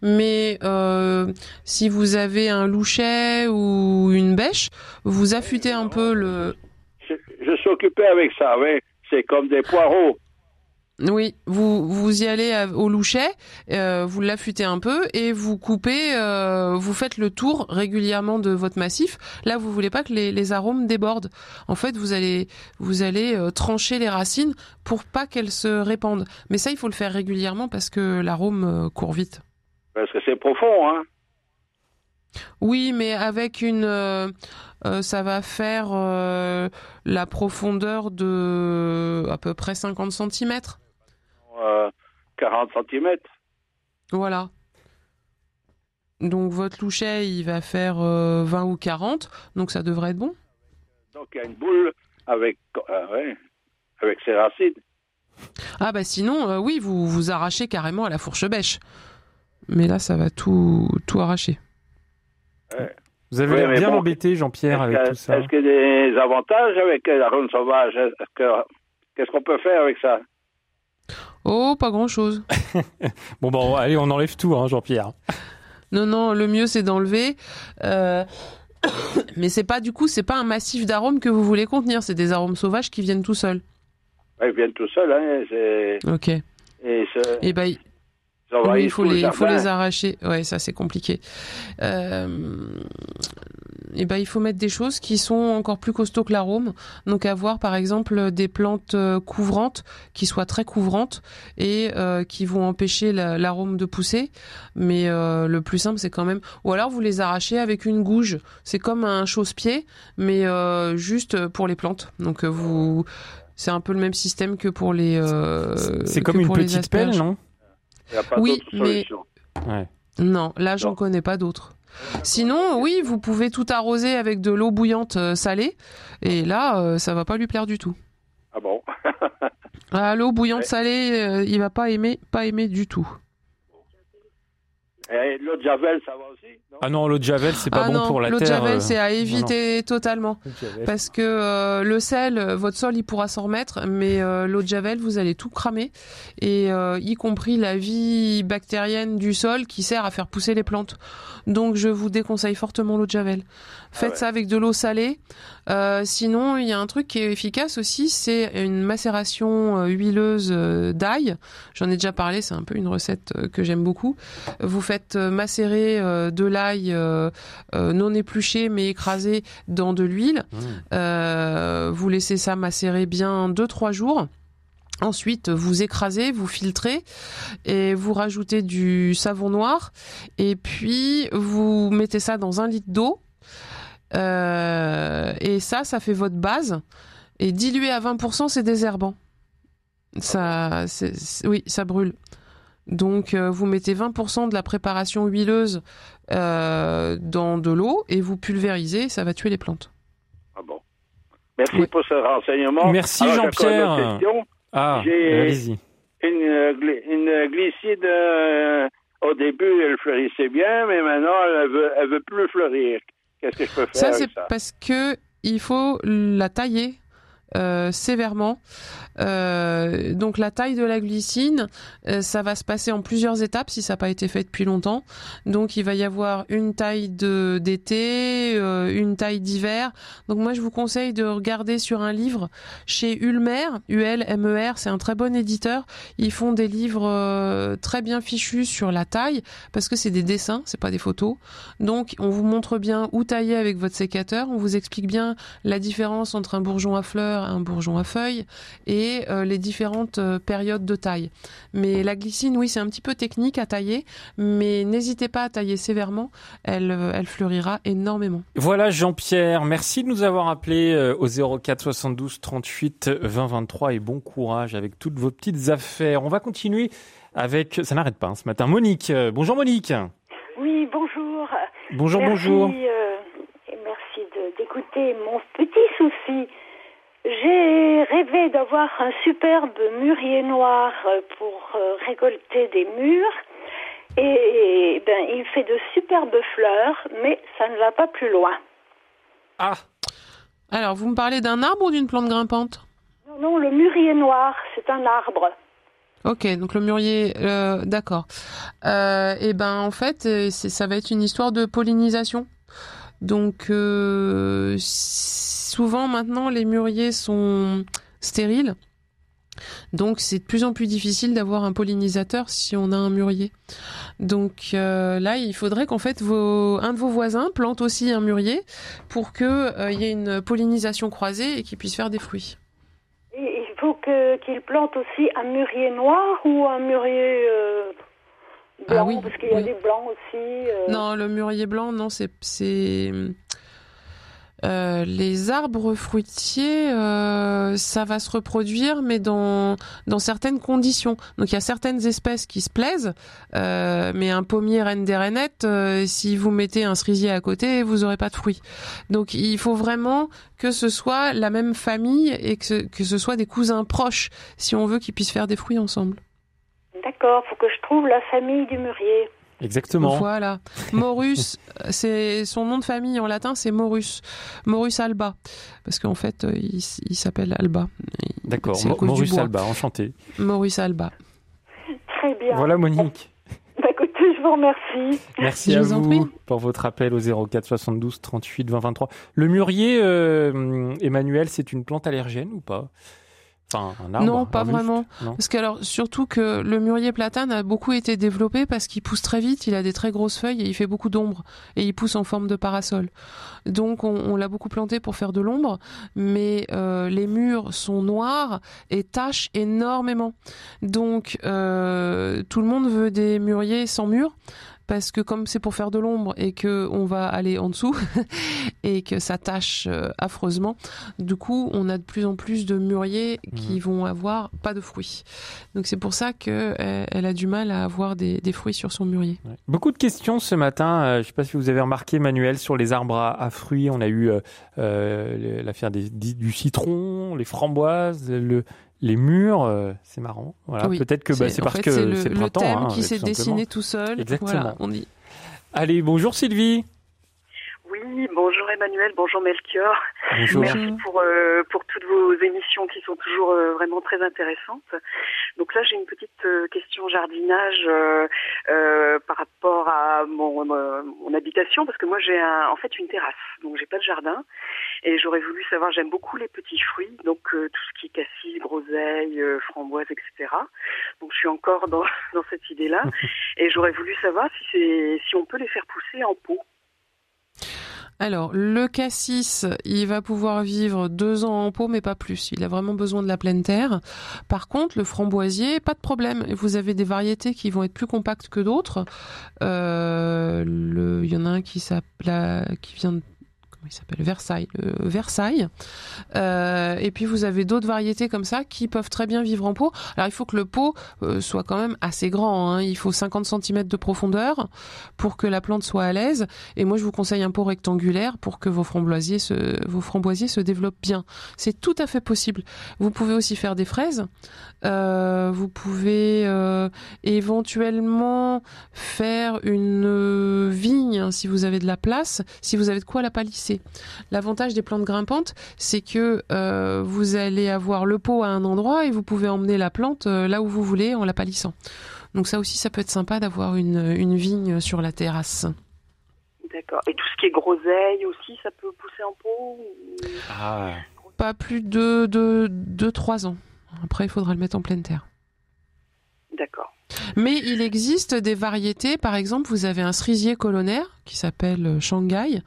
Mais euh, si vous avez un louchet ou une bêche, vous affûtez un peu le. je, je suis occupé avec ça, oui. C'est comme des poireaux. Oui, vous vous y allez à- au louchet, euh, vous l'affûtez un peu et vous coupez, euh, vous faites le tour régulièrement de votre massif. Là, vous voulez pas que les, les arômes débordent. En fait, vous allez vous allez euh, trancher les racines pour pas qu'elles se répandent. Mais ça, il faut le faire régulièrement parce que l'arôme court vite. Parce que c'est profond, hein. Oui, mais avec une, euh, euh, ça va faire euh, la profondeur de à peu près 50 cm. Euh, 40 cm. Voilà. Donc votre louchet, il va faire euh, 20 ou 40, donc ça devrait être bon. Donc il y a une boule avec, euh, ouais, avec ses racines. Ah bah sinon, euh, oui, vous vous arrachez carrément à la fourche bêche. Mais là, ça va tout, tout arracher. Vous avez Oui, l'air bien bon, embêté, Jean-Pierre, avec Est-ce tout que- ça. est-ce qu'il y a des avantages avec l'arôme sauvage? Est-ce que- Qu'est-ce qu'on peut faire avec ça? Oh, pas grand-chose. Bon, bon, allez, on enlève tout, hein, Jean-Pierre. Non, non, le mieux c'est d'enlever. Euh, Mais c'est pas du coup, c'est pas un massif d'arômes que vous voulez contenir, c'est des arômes sauvages qui viennent tout seuls. Ouais, Ils viennent tout seuls, hein. c'est- Ok. Et se- Et ben, ils Oui, envahissent il faut les, il faut les arracher. Ouais, ça c'est compliqué. Euh, et ben, il faut mettre des choses qui sont encore plus costauds que l'arôme. Donc avoir par exemple des plantes euh, couvrantes qui soient très couvrantes et euh, qui vont empêcher la- l'arôme de pousser. Mais euh, le plus simple c'est quand même. Ou alors vous les arrachez avec une gouge. C'est comme un chausse-pied, mais euh, juste pour les plantes. Donc vous. C'est un peu le même système que pour les. euh, C'est comme une petite pelle, non? Il n'y a pas Oui, mais-. Ouais. Non, là, j'en connais pas d'autres. Sinon, oui, vous pouvez tout arroser avec de l'eau bouillante euh, salée, et là, euh, ça va pas lui plaire du tout. Ah bon? Ah, l'eau bouillante Ouais. salée, euh, il va pas aimer, pas aimer du tout. Et l'eau de Javel, ça va aussi non? Ah non, l'eau de Javel, c'est pas ah bon non, pour la l'eau de terre. javel, euh, c'est à non, éviter totalement. Parce que euh, le sel, euh, votre sol, il pourra s'en remettre, mais euh, l'eau de javel, vous allez tout cramer, et euh, y compris la vie bactérienne du sol qui sert à faire pousser les plantes. Donc, je vous déconseille fortement l'eau de javel. Faites ouais. ça avec de l'eau salée. Euh, sinon, il y a un truc qui est efficace aussi, c'est une macération euh, huileuse euh, d'ail. J'en ai déjà parlé, c'est un peu une recette euh, que j'aime beaucoup. Vous faites macérer de l'ail non épluché mais écrasé dans de l'huile. Mmh. Euh, vous laissez ça macérer bien 2-3 jours. Ensuite, vous écrasez, vous filtrez et vous rajoutez du savon noir. Et puis, vous mettez ça dans un litre d'eau. Euh, et ça, ça fait votre base. Et dilué à 20%, c'est désherbant. Ça, oui, ça brûle. Donc, euh, vous mettez 20% de la préparation huileuse euh, dans de l'eau et vous pulvérisez. Ça va tuer les plantes. Ah bon. Merci Oui. pour ce renseignement. Merci, Jean-Pierre. Ah, J'ai- allez-y. Une, une glycide, euh, au début, elle fleurissait bien, mais maintenant, elle veut, elle veut plus fleurir. Qu'est-ce que je peux faire Ça, c'est parce que il faut la tailler euh, sévèrement. Euh, donc la taille de la glycine, euh, ça va se passer en plusieurs étapes si ça n'a pas été fait depuis longtemps. Donc il va y avoir une taille de d'été, euh, une taille d'hiver. Donc moi je vous conseille de regarder sur un livre chez Ulmer, U-L-M-E-R, c'est un très bon éditeur. Ils font des livres très bien fichus sur la taille parce que c'est des dessins, c'est pas des photos. Donc on vous montre bien où tailler avec votre sécateur, on vous explique bien la différence entre un bourgeon à fleurs et un bourgeon à feuilles euh, les différentes euh, périodes de taille. Mais la glycine, oui, c'est un petit peu technique à tailler, mais n'hésitez pas à tailler sévèrement, elle, euh, elle fleurira énormément. Voilà Jean-Pierre, merci de nous avoir appelé euh, au 04 72 38 20 23 et bon courage avec toutes vos petites affaires. On va continuer avec, ça n'arrête pas hein, ce matin, Monique. Euh, Bonjour Monique. Oui, bonjour. Bonjour, merci, bonjour. euh, et merci d'écouter mon petit souci. J'ai rêvé d'avoir un superbe mûrier noir euh, pour euh, récolter des mûres. Et, ben, il fait de superbes fleurs, mais ça ne va pas plus loin. Ah, Alors, vous me parlez d'un arbre ou d'une plante grimpante? Non, non, le mûrier noir, c'est un arbre. Ok, donc le mûrier, euh, d'accord. Euh, et ben en fait, ça va être une histoire de pollinisation? Donc euh, souvent maintenant les mûriers sont stériles. Donc c'est de plus en plus difficile d'avoir un pollinisateur si on a un mûrier. Donc euh, là, il faudrait qu'en fait un de vos voisins plante aussi un mûrier pour que euh, y ait une pollinisation croisée et qu'il puisse faire des fruits. Il faut qu'il plante aussi un mûrier noir ou un mûrier euh, blanc, Ah oui, parce qu'il y a oui. des blancs aussi. euh. Non, le mûrier blanc, non, c'est c'est euh, les arbres fruitiers, euh, ça va se reproduire, mais dans dans certaines conditions. Donc il y a certaines espèces qui se plaisent, euh, mais un pommier reine des rainettes, euh, si vous mettez un cerisier à côté, vous aurez pas de fruits. Donc il faut vraiment que ce soit la même famille et que ce, que ce soit des cousins proches, si on veut qu'ils puissent faire des fruits ensemble. D'accord, faut que je trouve la famille du mûrier. exactement. Voilà. Morus, c'est son nom de famille en latin, c'est Morus. Morus alba. Parce qu'en fait, euh, il, s'appelle Alba. D'accord, C'est à Mo- cause du Maurice bois. Alba, enchanté. Morus alba. Très bien. Voilà Monique. Bah, écoutez, je vous remercie. Merci Je à vous pour votre appel au 04 72 38 20 23. Le mûrier, euh, Emmanuel, c'est une plante allergène ou pas? Enfin, un arbre non, pas vraiment. non Parce que alors, surtout que le mûrier platane a beaucoup été développé parce qu'il pousse très vite, il a des très grosses feuilles et il fait beaucoup d'ombre. Et il pousse en forme de parasol. Donc on, on l'a beaucoup planté pour faire de l'ombre, mais euh, les murs sont noirs et tachent énormément. Donc euh, tout le monde veut des mûriers sans murs. Parce que comme c'est pour faire de l'ombre et que on va aller en dessous et que ça tâche euh, affreusement, du coup on a de plus en plus de mûriers qui vont avoir pas de fruits. Donc c'est pour ça que euh, elle a du mal à avoir des, des fruits sur son mûrier. Ouais. Beaucoup de questions ce matin. Euh, je ne sais pas si vous avez remarqué, Manuel, sur les arbres à, à fruits. On a eu euh, l'affaire du citron, les framboises, le, les mûres. euh, c'est marrant. Voilà. Oui, Peut-être que bah, c'est parce fait, que c'est le, c'est le printemps. thème hein, qui s'est dessiné tout seul. Exactement. Voilà, on dit. Allez, bonjour Sylvie. Oui, bonjour Emmanuel, bonjour Melchior. Bonjour. Merci pour, euh, pour toutes vos émissions qui sont toujours euh, vraiment très intéressantes. Donc là, j'ai une petite euh, question jardinage euh, euh, par rapport à mon, mon, mon habitation, parce que moi j'ai un, en fait une terrasse, donc j'ai pas de jardin. Et j'aurais voulu savoir, j'aime beaucoup les petits fruits, donc euh, tout ce qui est cassis, groseille, euh, framboise, etc. Donc je suis encore dans, dans cette idée-là. Et j'aurais voulu savoir si, c'est, si on peut les faire pousser en pot. Alors, le cassis, il va pouvoir vivre deux ans en pot, mais pas plus. Il a vraiment besoin de la pleine terre. Par contre, le framboisier, pas de problème. Vous avez des variétés qui vont être plus compactes que d'autres. Euh, il y en a un qui vient de il s'appelle Versailles, le Versailles. Euh, et puis vous avez d'autres variétés comme ça qui peuvent très bien vivre en pot. Alors il faut que le pot euh, soit quand même assez grand. hein. Il faut 50 cm de profondeur pour que la plante soit à l'aise. Et moi je vous conseille un pot rectangulaire pour que vos framboisiers se, vos framboisiers se développent bien. C'est tout à fait possible. Vous pouvez aussi faire des fraises. Euh, vous pouvez euh, éventuellement faire une euh, vigne hein, si vous avez de la place, si vous avez de quoi la palisser. L'avantage des plantes grimpantes, c'est que euh, vous allez avoir le pot à un endroit et vous pouvez emmener la plante euh, là où vous voulez en la palissant. Donc ça aussi, ça peut être sympa d'avoir une, une vigne sur la terrasse. D'accord. Et tout ce qui est groseille aussi, ça peut pousser en pot ou- Ah, Pas plus de 2-3 de, deux, trois ans. Après, il faudra le mettre en pleine terre. D'accord. Mais il existe des variétés. Par exemple, vous avez un cerisier colonnaire qui s'appelle euh, Shanghai.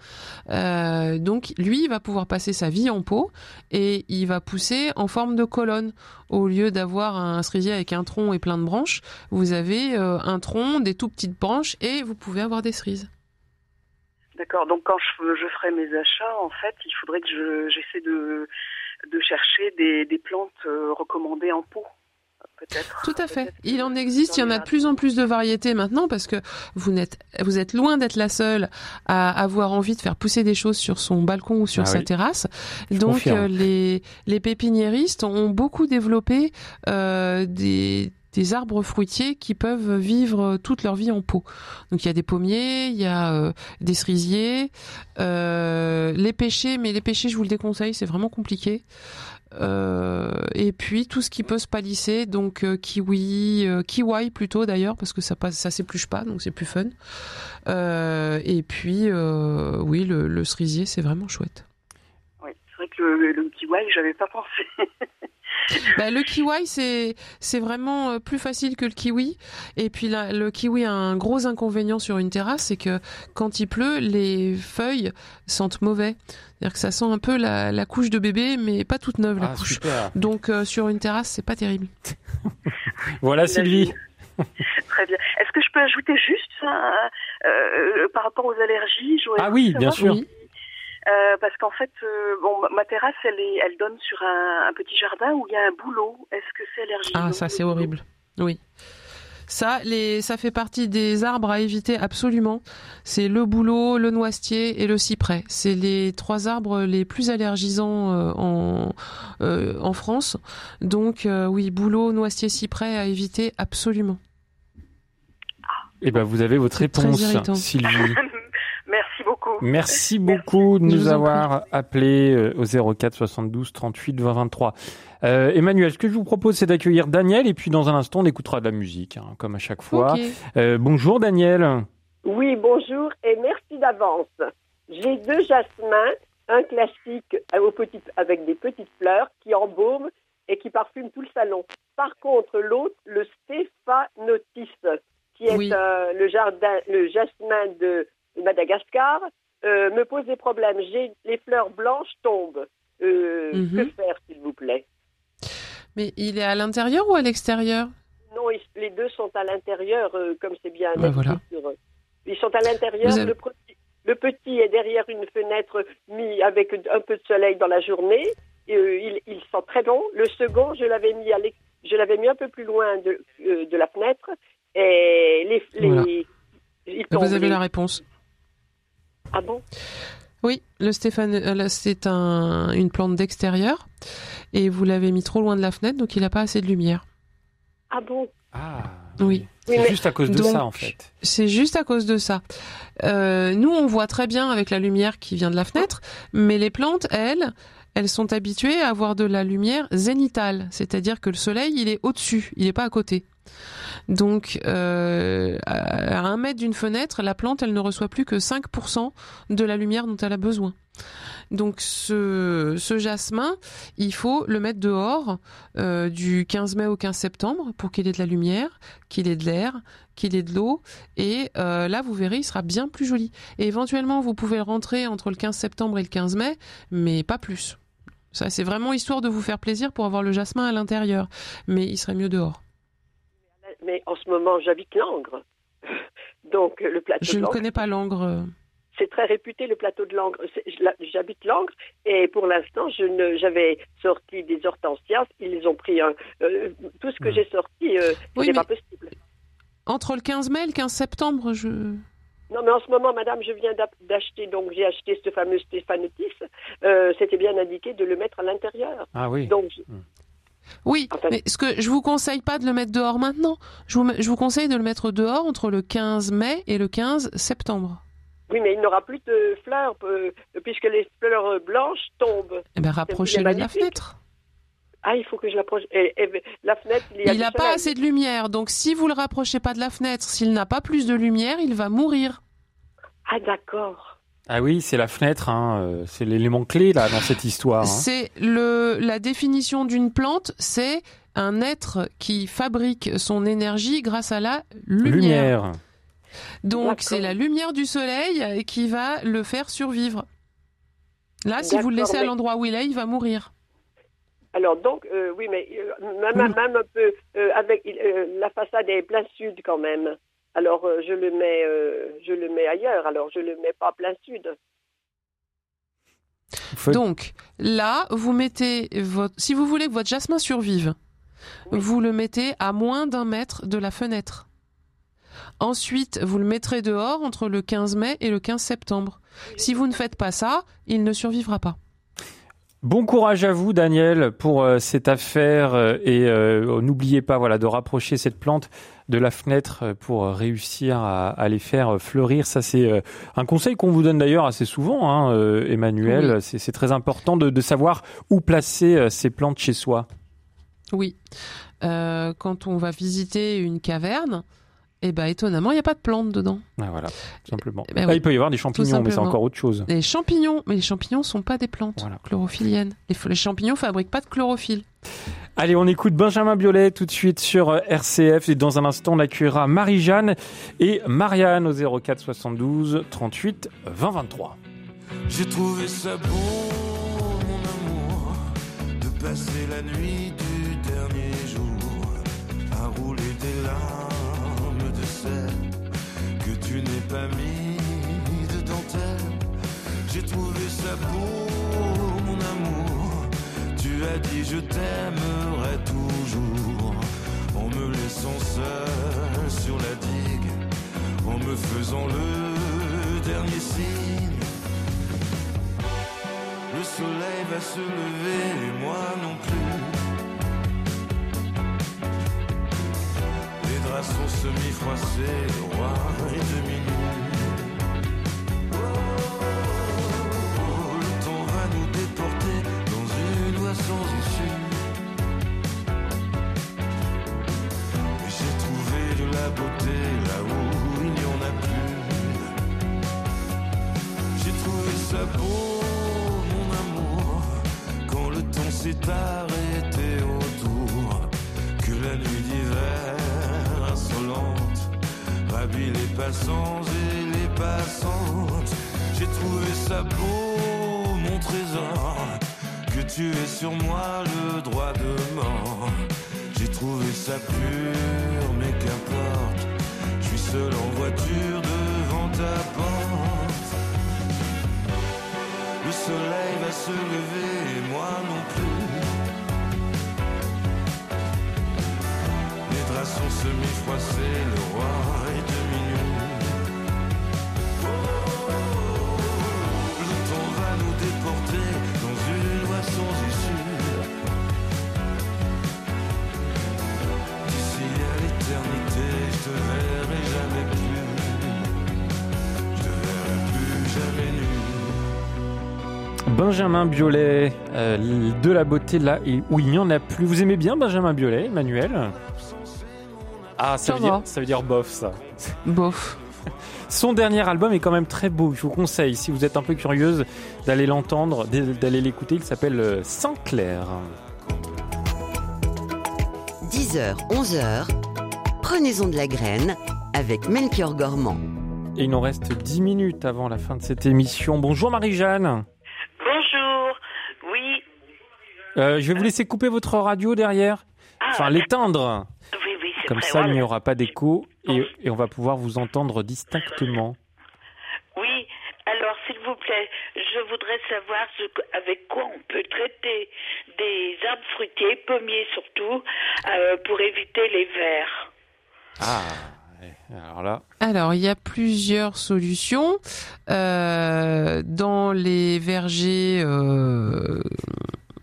Euh, donc, lui, il va pouvoir passer sa vie en pot et il va pousser en forme de colonne. Au lieu d'avoir un cerisier avec un tronc et plein de branches, vous avez euh, un tronc, des tout petites branches et vous pouvez avoir des cerises. D'accord. Donc quand je, ferai mes achats, en fait, il faudrait que je, j'essaie de, chercher des, plantes recommandées en pot, peut-être. Tout à fait. Peut-être Il en existe, il y en a de plus en plus de variétés maintenant parce que vous n'êtes, vous êtes loin d'être la seule à avoir envie de faire pousser des choses sur son balcon ou sur Ah sa oui. terrasse. Je Donc confirme. euh, les, les pépiniéristes ont beaucoup développé euh, des des arbres fruitiers qui peuvent vivre toute leur vie en pot. Donc il y a des pommiers, il y a euh, des cerisiers, euh, les pêchers, mais les pêchers je vous le déconseille, c'est vraiment compliqué. Euh, et puis tout ce qui peut se palisser, donc euh, kiwi, euh, kiwi plutôt d'ailleurs parce que ça passe, ça s'épluche pas, donc c'est plus fun. Et puis oui, le, le cerisier c'est vraiment chouette. Oui, c'est vrai que le, le kiwi, j'avais pas pensé. Bah, le kiwi, c'est c'est vraiment euh, plus facile que le kiwi. Et puis là, le kiwi a un gros inconvénient sur une terrasse, c'est que quand il pleut, les feuilles sentent mauvais. C'est-à-dire que ça sent un peu la, la couche de bébé, mais pas toute neuve la ah, couche. super. Donc euh, sur une terrasse, c'est pas terrible. Voilà Sylvie. Très bien. Est-ce que je peux ajouter juste ça, euh, par rapport aux allergies Ah oui, bien sûr. Euh, parce qu'en fait, euh, bon, ma- terrasse, elle, est, elle donne sur un, un petit jardin où il y a un boulot. Est-ce que c'est allergique Ah, ça c'est horrible. Oui. Ça, les, ça fait partie des arbres à éviter absolument. C'est le bouleau, le noisetier et le cyprès. C'est les trois arbres les plus allergisants euh, en, euh, en France. Donc euh, oui, bouleau, noisetier, cyprès à éviter absolument. Eh ben, vous avez votre réponse. Sylvie. Merci beaucoup. Merci beaucoup de nous vous avoir appelé euh, au 04 72 38 20 23. Euh, Emmanuel, ce que je vous propose, c'est d'accueillir Daniel et puis dans un instant, on écoutera de la musique, hein, comme à chaque fois. Euh, bonjour Daniel. Oui, bonjour et merci d'avance. J'ai deux jasmins, un classique euh, aux petites- avec des petites fleurs qui embaument et qui parfument tout le salon. Par contre, l'autre, le Stéphanotis, qui est Oui. euh, le jardin, le jasmin de Madagascar, euh, me pose des problèmes. J'ai les fleurs blanches tombent. Euh, Mhm. Que faire, s'il vous plaît? Mais il est à l'intérieur ou à l'extérieur? Non, ils- les deux sont à l'intérieur, euh, comme c'est bien indiqué voilà. sur- Ils sont à l'intérieur. Avez- Le, petit, le petit est derrière une fenêtre mis avec un peu de soleil dans la journée. Euh, il, il sent très bon. Le second, je l'avais mis à l'ex- je l'avais mis un peu plus loin de, euh, de la fenêtre. Et les, les Voilà. ils Vous avez les- la réponse. Ah bon? Oui, le Stéphane, euh, c'est un, une plante d'extérieur et vous l'avez mis trop loin de la fenêtre, donc il n'a pas assez de lumière. Ah bon? Ah, Oui. C'est mais- juste à cause de donc, ça, en fait. C'est juste à cause de ça. Euh, nous, on voit très bien avec la lumière qui vient de la fenêtre, mais les plantes, elles, elles sont habituées à avoir de la lumière zénitale, c'est-à-dire que le soleil, il est au-dessus, il n'est pas à côté. Donc, euh, à un mètre d'une fenêtre, la plante, elle ne reçoit plus que 5% de la lumière dont elle a besoin. Donc, ce, jasmin, il faut le mettre dehors euh, du 15 mai au 15 septembre pour qu'il ait de la lumière, qu'il ait de l'air, qu'il ait de l'eau. Et euh, là, vous verrez, il sera bien plus joli. Et éventuellement, vous pouvez le rentrer entre le 15 septembre et le 15 mai, mais pas plus. Ça, c'est vraiment histoire de vous faire plaisir pour avoir le jasmin à l'intérieur. Mais il serait mieux dehors. Mais en ce moment, j'habite Langres. Donc, le plateau Je de ne Langres, connais pas Langres. euh. c'est très réputé, le plateau de Langres. J'habite Langres et pour l'instant, je ne- j'avais sorti des hortensias. Ils ont pris un. euh, tout ce que j'ai sorti, euh, Oui, c'était mais- pas possible. Entre le 15 mai et le 15 septembre, je... Non, mais en ce moment, madame, je viens d'acheter, donc j'ai acheté ce fameux Stéphanotis. Euh, C'était bien indiqué de le mettre à l'intérieur. Ah oui. Donc, je- Oui, mais ce que je vous conseille pas de le mettre dehors maintenant. Je vous, je vous conseille de le mettre dehors entre le 15 mai et le 15 septembre. oui, mais il n'aura plus de fleurs euh, puisque les fleurs blanches tombent. Eh ben, rapprochez-le de la fenêtre. Ah, il faut que je l'approche. Et, et la fenêtre, il n'a pas assez de lumière, donc si vous le rapprochez pas de la fenêtre, s'il n'a pas plus de lumière, il va mourir. Ah, d'accord. Ah oui, c'est la fenêtre, hein, euh, c'est l'élément clé là dans cette histoire. hein. C'est le la définition d'une plante, c'est un être qui fabrique son énergie grâce à la lumière. Lumière. Donc c'est la lumière du soleil qui va le faire survivre. Là, si vous le laissez à l'endroit où il est, il va mourir. Alors, donc, euh, oui, mais euh, même, même un peu, euh, avec euh, la façade est plein sud quand même. Alors, euh, je le mets, euh, je le mets ailleurs. Alors, je le mets pas plein sud. Donc là, vous mettez votre si vous voulez que votre jasmin survive, vous le mettez à moins d'un mètre de la fenêtre. Ensuite, vous le mettrez dehors entre le 15 mai et le 15 septembre. Si vous ne faites pas ça, il ne survivra pas. Bon courage à vous, Daniel, pour euh, cette affaire euh, et euh, n'oubliez pas, voilà, de rapprocher cette plante de la fenêtre euh, pour euh, réussir à, à les faire euh, fleurir. Ça, c'est un conseil qu'on vous donne d'ailleurs assez souvent, hein, Emmanuel. Oui. C'est très important de, de savoir où placer ces plantes chez soi. Oui. Euh, quand on va visiter une caverne, eh ben étonnamment, il n'y a pas de plantes dedans. Ah, voilà, tout simplement. ben Ah, oui, il peut y avoir des champignons, mais c'est encore autre chose. Les champignons, mais les champignons sont pas des plantes chlorophylliennes. Les, les champignons fabriquent pas de chlorophylle. Allez, on écoute Benjamin Biolay tout de suite sur euh, RCF et dans un instant on accueillera Marie-Jeanne et Marianne au 04 72 38 20 23. J'ai trouvé ça beau, mon amour, de passer la nuit du dernier jour à rouler des larmes de sel que tu n'es pas mis de dentelle. J'ai trouvé ça beau. Tu as dit je t'aimerai toujours en me laissant seul sur la digue, en me faisant le dernier signe. Le soleil va se lever et moi non plus. Les draps sont semi-froissés, le roi est demi sans issue. Et j'ai trouvé de la beauté là où il n'y en a plus. J'ai trouvé ça beau, mon amour, quand le temps s'est arrêté autour, que la nuit d'hiver insolente ravit les passants et les passantes. J'ai trouvé ça beau, mon trésor, tu aies sur moi le droit de mort. J'ai trouvé ça pur, mais qu'importe, je suis seul en voiture devant ta porte. Le soleil va se lever et moi non plus. Les draps sont semi-froissés, le roi Je te verrai plus jamais. Benjamin Biolay, euh, de la beauté là où il n'y en a plus. Vous aimez bien Benjamin Biolay, Emmanuel? Ah, ça, veut, dire, bof, ça. Bof. Son dernier album est quand même très beau. Je vous conseille, si vous êtes un peu curieuse, d'aller l'entendre, d'aller l'écouter. Il s'appelle euh, Saint-Clair. 10h, heures, 11h. Heures prenez-en de la graine avec Melchior Gormand. Et il nous reste 10 minutes avant la fin de cette émission. Bonjour Marie-Jeanne. Bonjour. Oui. Euh, je vais vous laisser couper votre radio derrière. Enfin, l'éteindre. Oui, oui, c'est Comme vrai. ça, il n'y aura pas d'écho et, et on va pouvoir vous entendre distinctement. Oui. Alors, s'il vous plaît, je voudrais savoir ce avec quoi on peut traiter des arbres fruitiers, pommiers surtout, euh, pour éviter les vers. Ah, alors il y a plusieurs solutions. Euh, dans les vergers euh,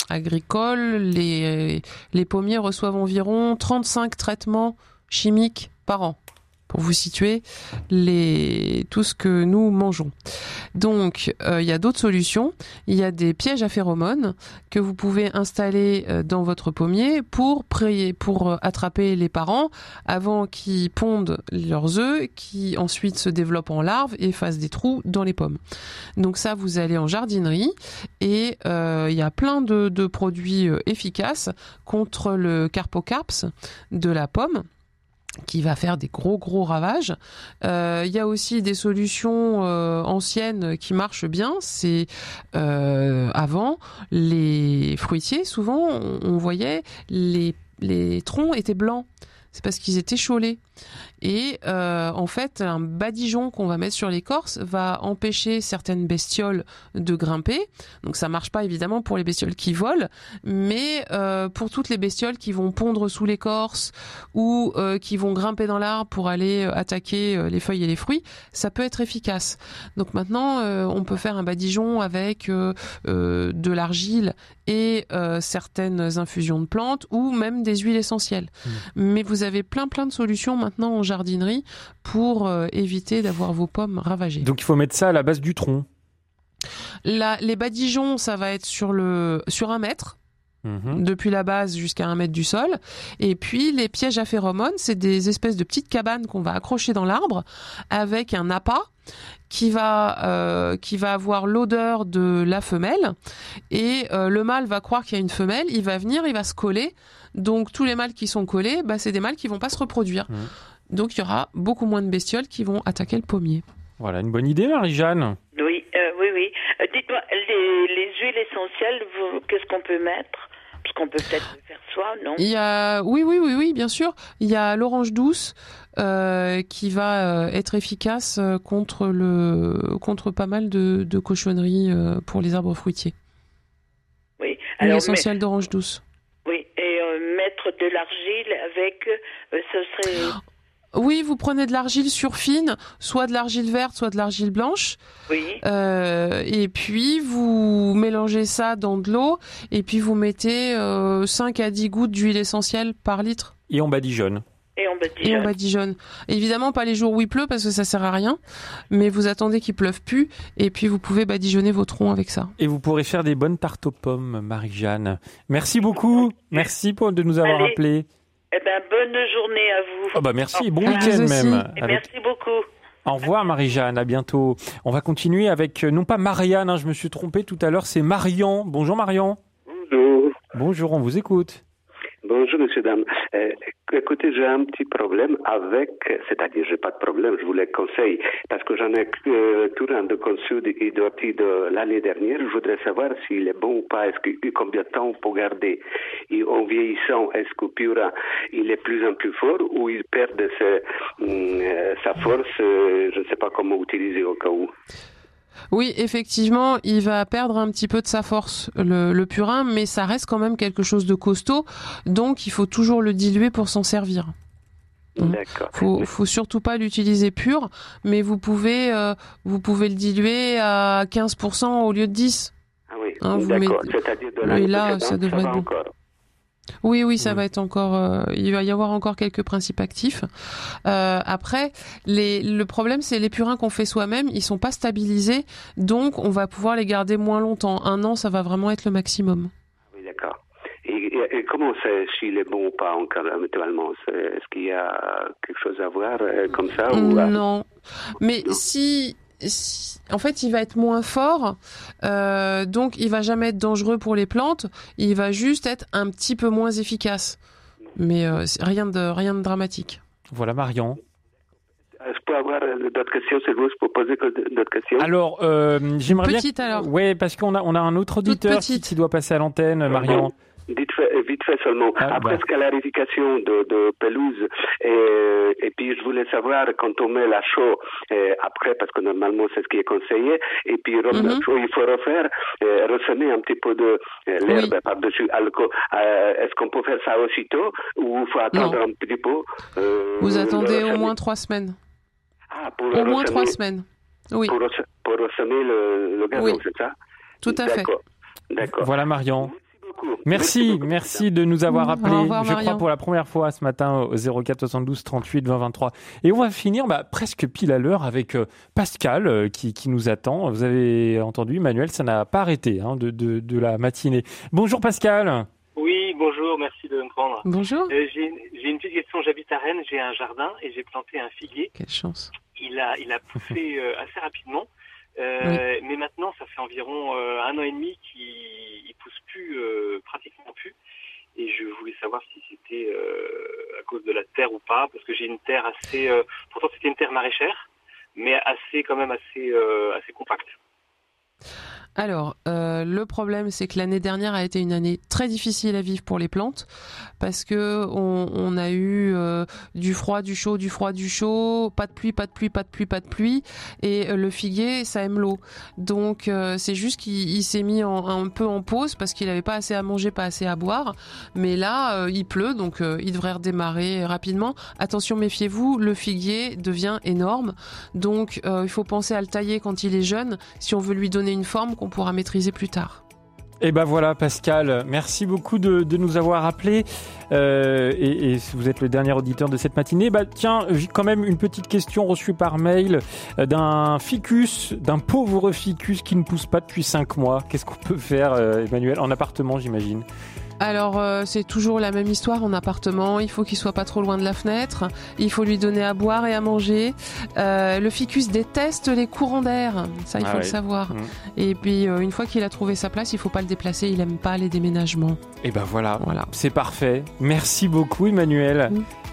agricoles, les, les pommiers reçoivent environ 35 traitements chimiques par an. Vous situer les, tout ce que nous mangeons. Donc, euh, il y a d'autres solutions. Il y a des pièges à phéromones que vous pouvez installer euh, dans votre pommier pour, pour euh, attraper les parents avant qu'ils pondent leurs œufs, qui ensuite se développent en larves et fassent des trous dans les pommes. Donc ça, vous allez en jardinerie et il y a plein de, produits efficaces contre le carpocarps de la pomme qui va faire des gros gros ravages. Euh, Il y a aussi des solutions euh, anciennes qui marchent bien. C'est euh, avant les fruitiers, souvent on, voyait les les troncs étaient blancs. C'est parce qu'ils étaient chaulés. Et euh, en fait, un badigeon qu'on va mettre sur l'écorce va empêcher certaines bestioles de grimper. Donc ça marche pas évidemment pour les bestioles qui volent, mais euh, pour toutes les bestioles qui vont pondre sous l'écorce ou euh, qui vont grimper dans l'arbre pour aller attaquer les feuilles et les fruits, ça peut être efficace. Donc maintenant, on peut faire un badigeon avec de l'argile et certaines infusions de plantes ou même des huiles essentielles. Mais vous avez plein plein de solutions maintenant en jardinerie pour euh, éviter d'avoir vos pommes ravagées. Donc il faut mettre ça à la base du tronc. La- les badigeons, ça va être sur le sur un mètre. Mhm. Depuis la base jusqu'à un mètre du sol. Et puis les pièges à phéromones, c'est des espèces de petites cabanes qu'on va accrocher dans l'arbre avec un appât qui va euh, qui va avoir l'odeur de la femelle et euh, le mâle va croire qu'il y a une femelle, il va venir, il va se coller. Donc tous les mâles qui sont collés, bah, c'est des mâles qui vont pas se reproduire. Donc il y aura beaucoup moins de bestioles qui vont attaquer le pommier. Voilà, une bonne idée, Marie-Jeanne. Oui, euh, oui, oui. Euh, Dites-moi, les, les huiles essentielles, qu'est-ce qu'on peut mettre? Parce qu'on peut peut-être le faire soi, non? Il y a, oui, oui, oui, oui, bien sûr. Il y a l'orange douce euh, qui va être efficace contre le, contre pas mal de, de cochonneries pour les arbres fruitiers. Oui. L'huile Alors, essentielle d'orange douce. oui, et euh, mettre de l'argile avec, euh, ce serait... Oui, vous prenez de l'argile surfine, soit de l'argile verte, soit de l'argile blanche. Oui. Euh, et puis vous mélangez ça dans de l'eau et puis vous mettez euh, 5 à 10 gouttes d'huile essentielle par litre. Et on badigeonne. Et on Et on badigeonne. badigeonne. Évidemment, pas les jours où il pleut parce que ça sert à rien, mais vous attendez qu'il pleuve plus et puis vous pouvez badigeonner vos troncs avec ça. Et vous pourrez faire des bonnes tartes aux pommes, Marie-Jeanne. Merci beaucoup. Merci pour de nous avoir Allez. appelés. Eh ben, bonne journée à vous. Oh bah merci, bon week-end même. Et Avec- Merci beaucoup. Au revoir Marie-Jeanne, à bientôt. On va continuer avec, euh, non pas Marianne, hein, je me suis trompé tout à l'heure, c'est Marian. Bonjour Marian. Bonjour. Bonjour, on vous écoute. Bonjour, monsieur, dame. Euh, écoutez, j'ai un petit problème avec, c'est-à-dire, j'ai pas de problème, je vous les conseille, parce que j'en ai euh, tout un de conçu Idorti de l'année dernière. Je voudrais savoir s'il est bon ou pas, est-ce que, combien de temps on peut garder? Et en vieillissant, est-ce que Pura, il est plus en plus fort ou il perd de hum, euh, sa force, euh, je ne sais pas comment utiliser au cas où. Oui, effectivement, il va perdre un petit peu de sa force, le, le purin, mais ça reste quand même quelque chose de costaud, donc il faut toujours le diluer pour s'en servir. D'accord. Faut, faut surtout pas l'utiliser pur, mais vous pouvez, euh, vous pouvez le diluer à 15% au lieu de 10. Ah oui, Hein, d'accord. mettez- C'est-à-dire de là, ça devrait être bon. encore. Oui, oui, ça va être encore. euh, il va y avoir encore quelques principes actifs. Euh, après, les, le problème, c'est les purins qu'on fait soi-même, ils sont pas stabilisés, donc on va pouvoir les garder moins longtemps. Un an, ça va vraiment être le maximum. Oui, d'accord. Et, et- et comment c'est s'il est bon ou pas encore habituellement? C'est- Est-ce qu'il y a quelque chose à voir euh, comme ça ou, Non, mais si- en fait, il va être moins fort, euh, donc il va jamais être dangereux pour les plantes. Il va juste être un petit peu moins efficace, mais euh, c'est rien de rien de dramatique. Voilà, Marion. Je peux avoir euh, d'autres questions, s'il vous plaît, je peux poser d'autres questions? Alors, euh, j'aimerais bien. Petite, alors. Ouais, parce qu'on a, on a un autre auditeur qui, qui doit passer à l'antenne, Marion. Euh, vite fait seulement. Ah, Après bah. sclarification de, de pelouse, et, et puis je voulais savoir quand on met la chaux euh, après, parce que normalement c'est ce qui est conseillé, et puis Mhm. il faut refaire, euh, ressemer un petit peu de euh, l'herbe par-dessus. euh, Est-ce qu'on peut faire ça aussitôt ou il faut attendre un petit peu euh, Vous attendez au moins trois semaines. Ah, pour Au moins trois semaines. Oui, Pour, resse- pour ressemer le, le gazon, Oui. c'est ça? Tout à fait. D'accord. Voilà, Marion. Merci, merci de nous avoir Au appelés, revoir, je crois, pour la première fois ce matin au 04 72 38 20 23. Et on va finir bah, presque pile à l'heure avec euh, Pascal euh, qui, qui nous attend. Vous avez entendu, Emmanuel, ça n'a pas arrêté hein, de, de, de la matinée. Bonjour Pascal. Oui, bonjour, merci de me prendre. Bonjour. Euh, j'ai j'ai une petite question. J'habite à Rennes, j'ai un jardin et j'ai planté un figuier. Quelle chance. Il a, il a poussé euh, assez rapidement, Euh, mais maintenant, ça fait environ euh, un an et demi qu'il il pousse plus, euh, pratiquement plus. Et je voulais savoir si c'était euh, à cause de la terre ou pas, parce que j'ai une terre assez. euh, pourtant, c'était une terre maraîchère, mais assez quand même assez euh, assez compacte. Alors, euh, le problème, c'est que l'année dernière a été une année très difficile à vivre pour les plantes parce que on, a eu euh, du froid, du chaud, du froid, du chaud, pas de pluie, pas de pluie, pas de pluie, pas de pluie, et euh, le figuier, ça aime l'eau. Donc, euh, c'est juste qu'il il s'est mis un peu en pause parce qu'il avait pas assez à manger, pas assez à boire. Mais là, il pleut, donc il devrait redémarrer rapidement. Attention, méfiez-vous, le figuier devient énorme, donc il faut penser à le tailler quand il est jeune si on veut lui donner une forme pourra maîtriser plus tard. Et ben voilà Pascal, merci beaucoup de, nous avoir appelés Euh, et, et vous êtes le dernier auditeur de cette matinée. Bah tiens, j'ai quand même une petite question reçue par mail euh, d'un ficus, d'un pauvre ficus qui ne pousse pas depuis 5 mois. Qu'est-ce qu'on peut faire euh, Emmanuel En appartement j'imagine? Alors euh, c'est toujours la même histoire en appartement, il faut qu'il soit pas trop loin de la fenêtre, il faut lui donner à boire et à manger. Euh, le ficus déteste les courants d'air, ça il Ah faut le savoir. Mm. Et puis euh, une fois qu'il a trouvé sa place, il faut pas le déplacer, il aime pas les déménagements. Et ben voilà, c'est parfait. Merci beaucoup Emmanuel.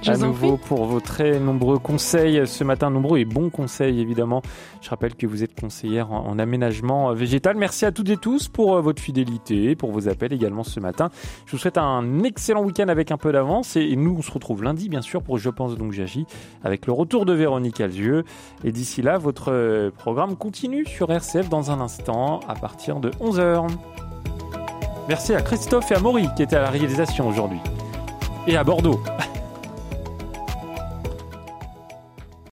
À nouveau pour vos très nombreux conseils ce matin, nombreux et bons conseils évidemment. Je rappelle que vous êtes conseillère en, en aménagement végétal. Merci à toutes et tous pour euh, votre fidélité, pour vos appels également ce matin. Je vous souhaite un excellent week-end avec un peu d'avance et, et nous on se retrouve lundi bien sûr pour Je pense donc j'agis avec le retour de Véronique Alzieux. Et d'ici là, votre euh, programme continue sur RCF dans un instant à partir de 11h. Merci à Christophe et à Maury qui étaient à la réalisation aujourd'hui. Et à Bordeaux.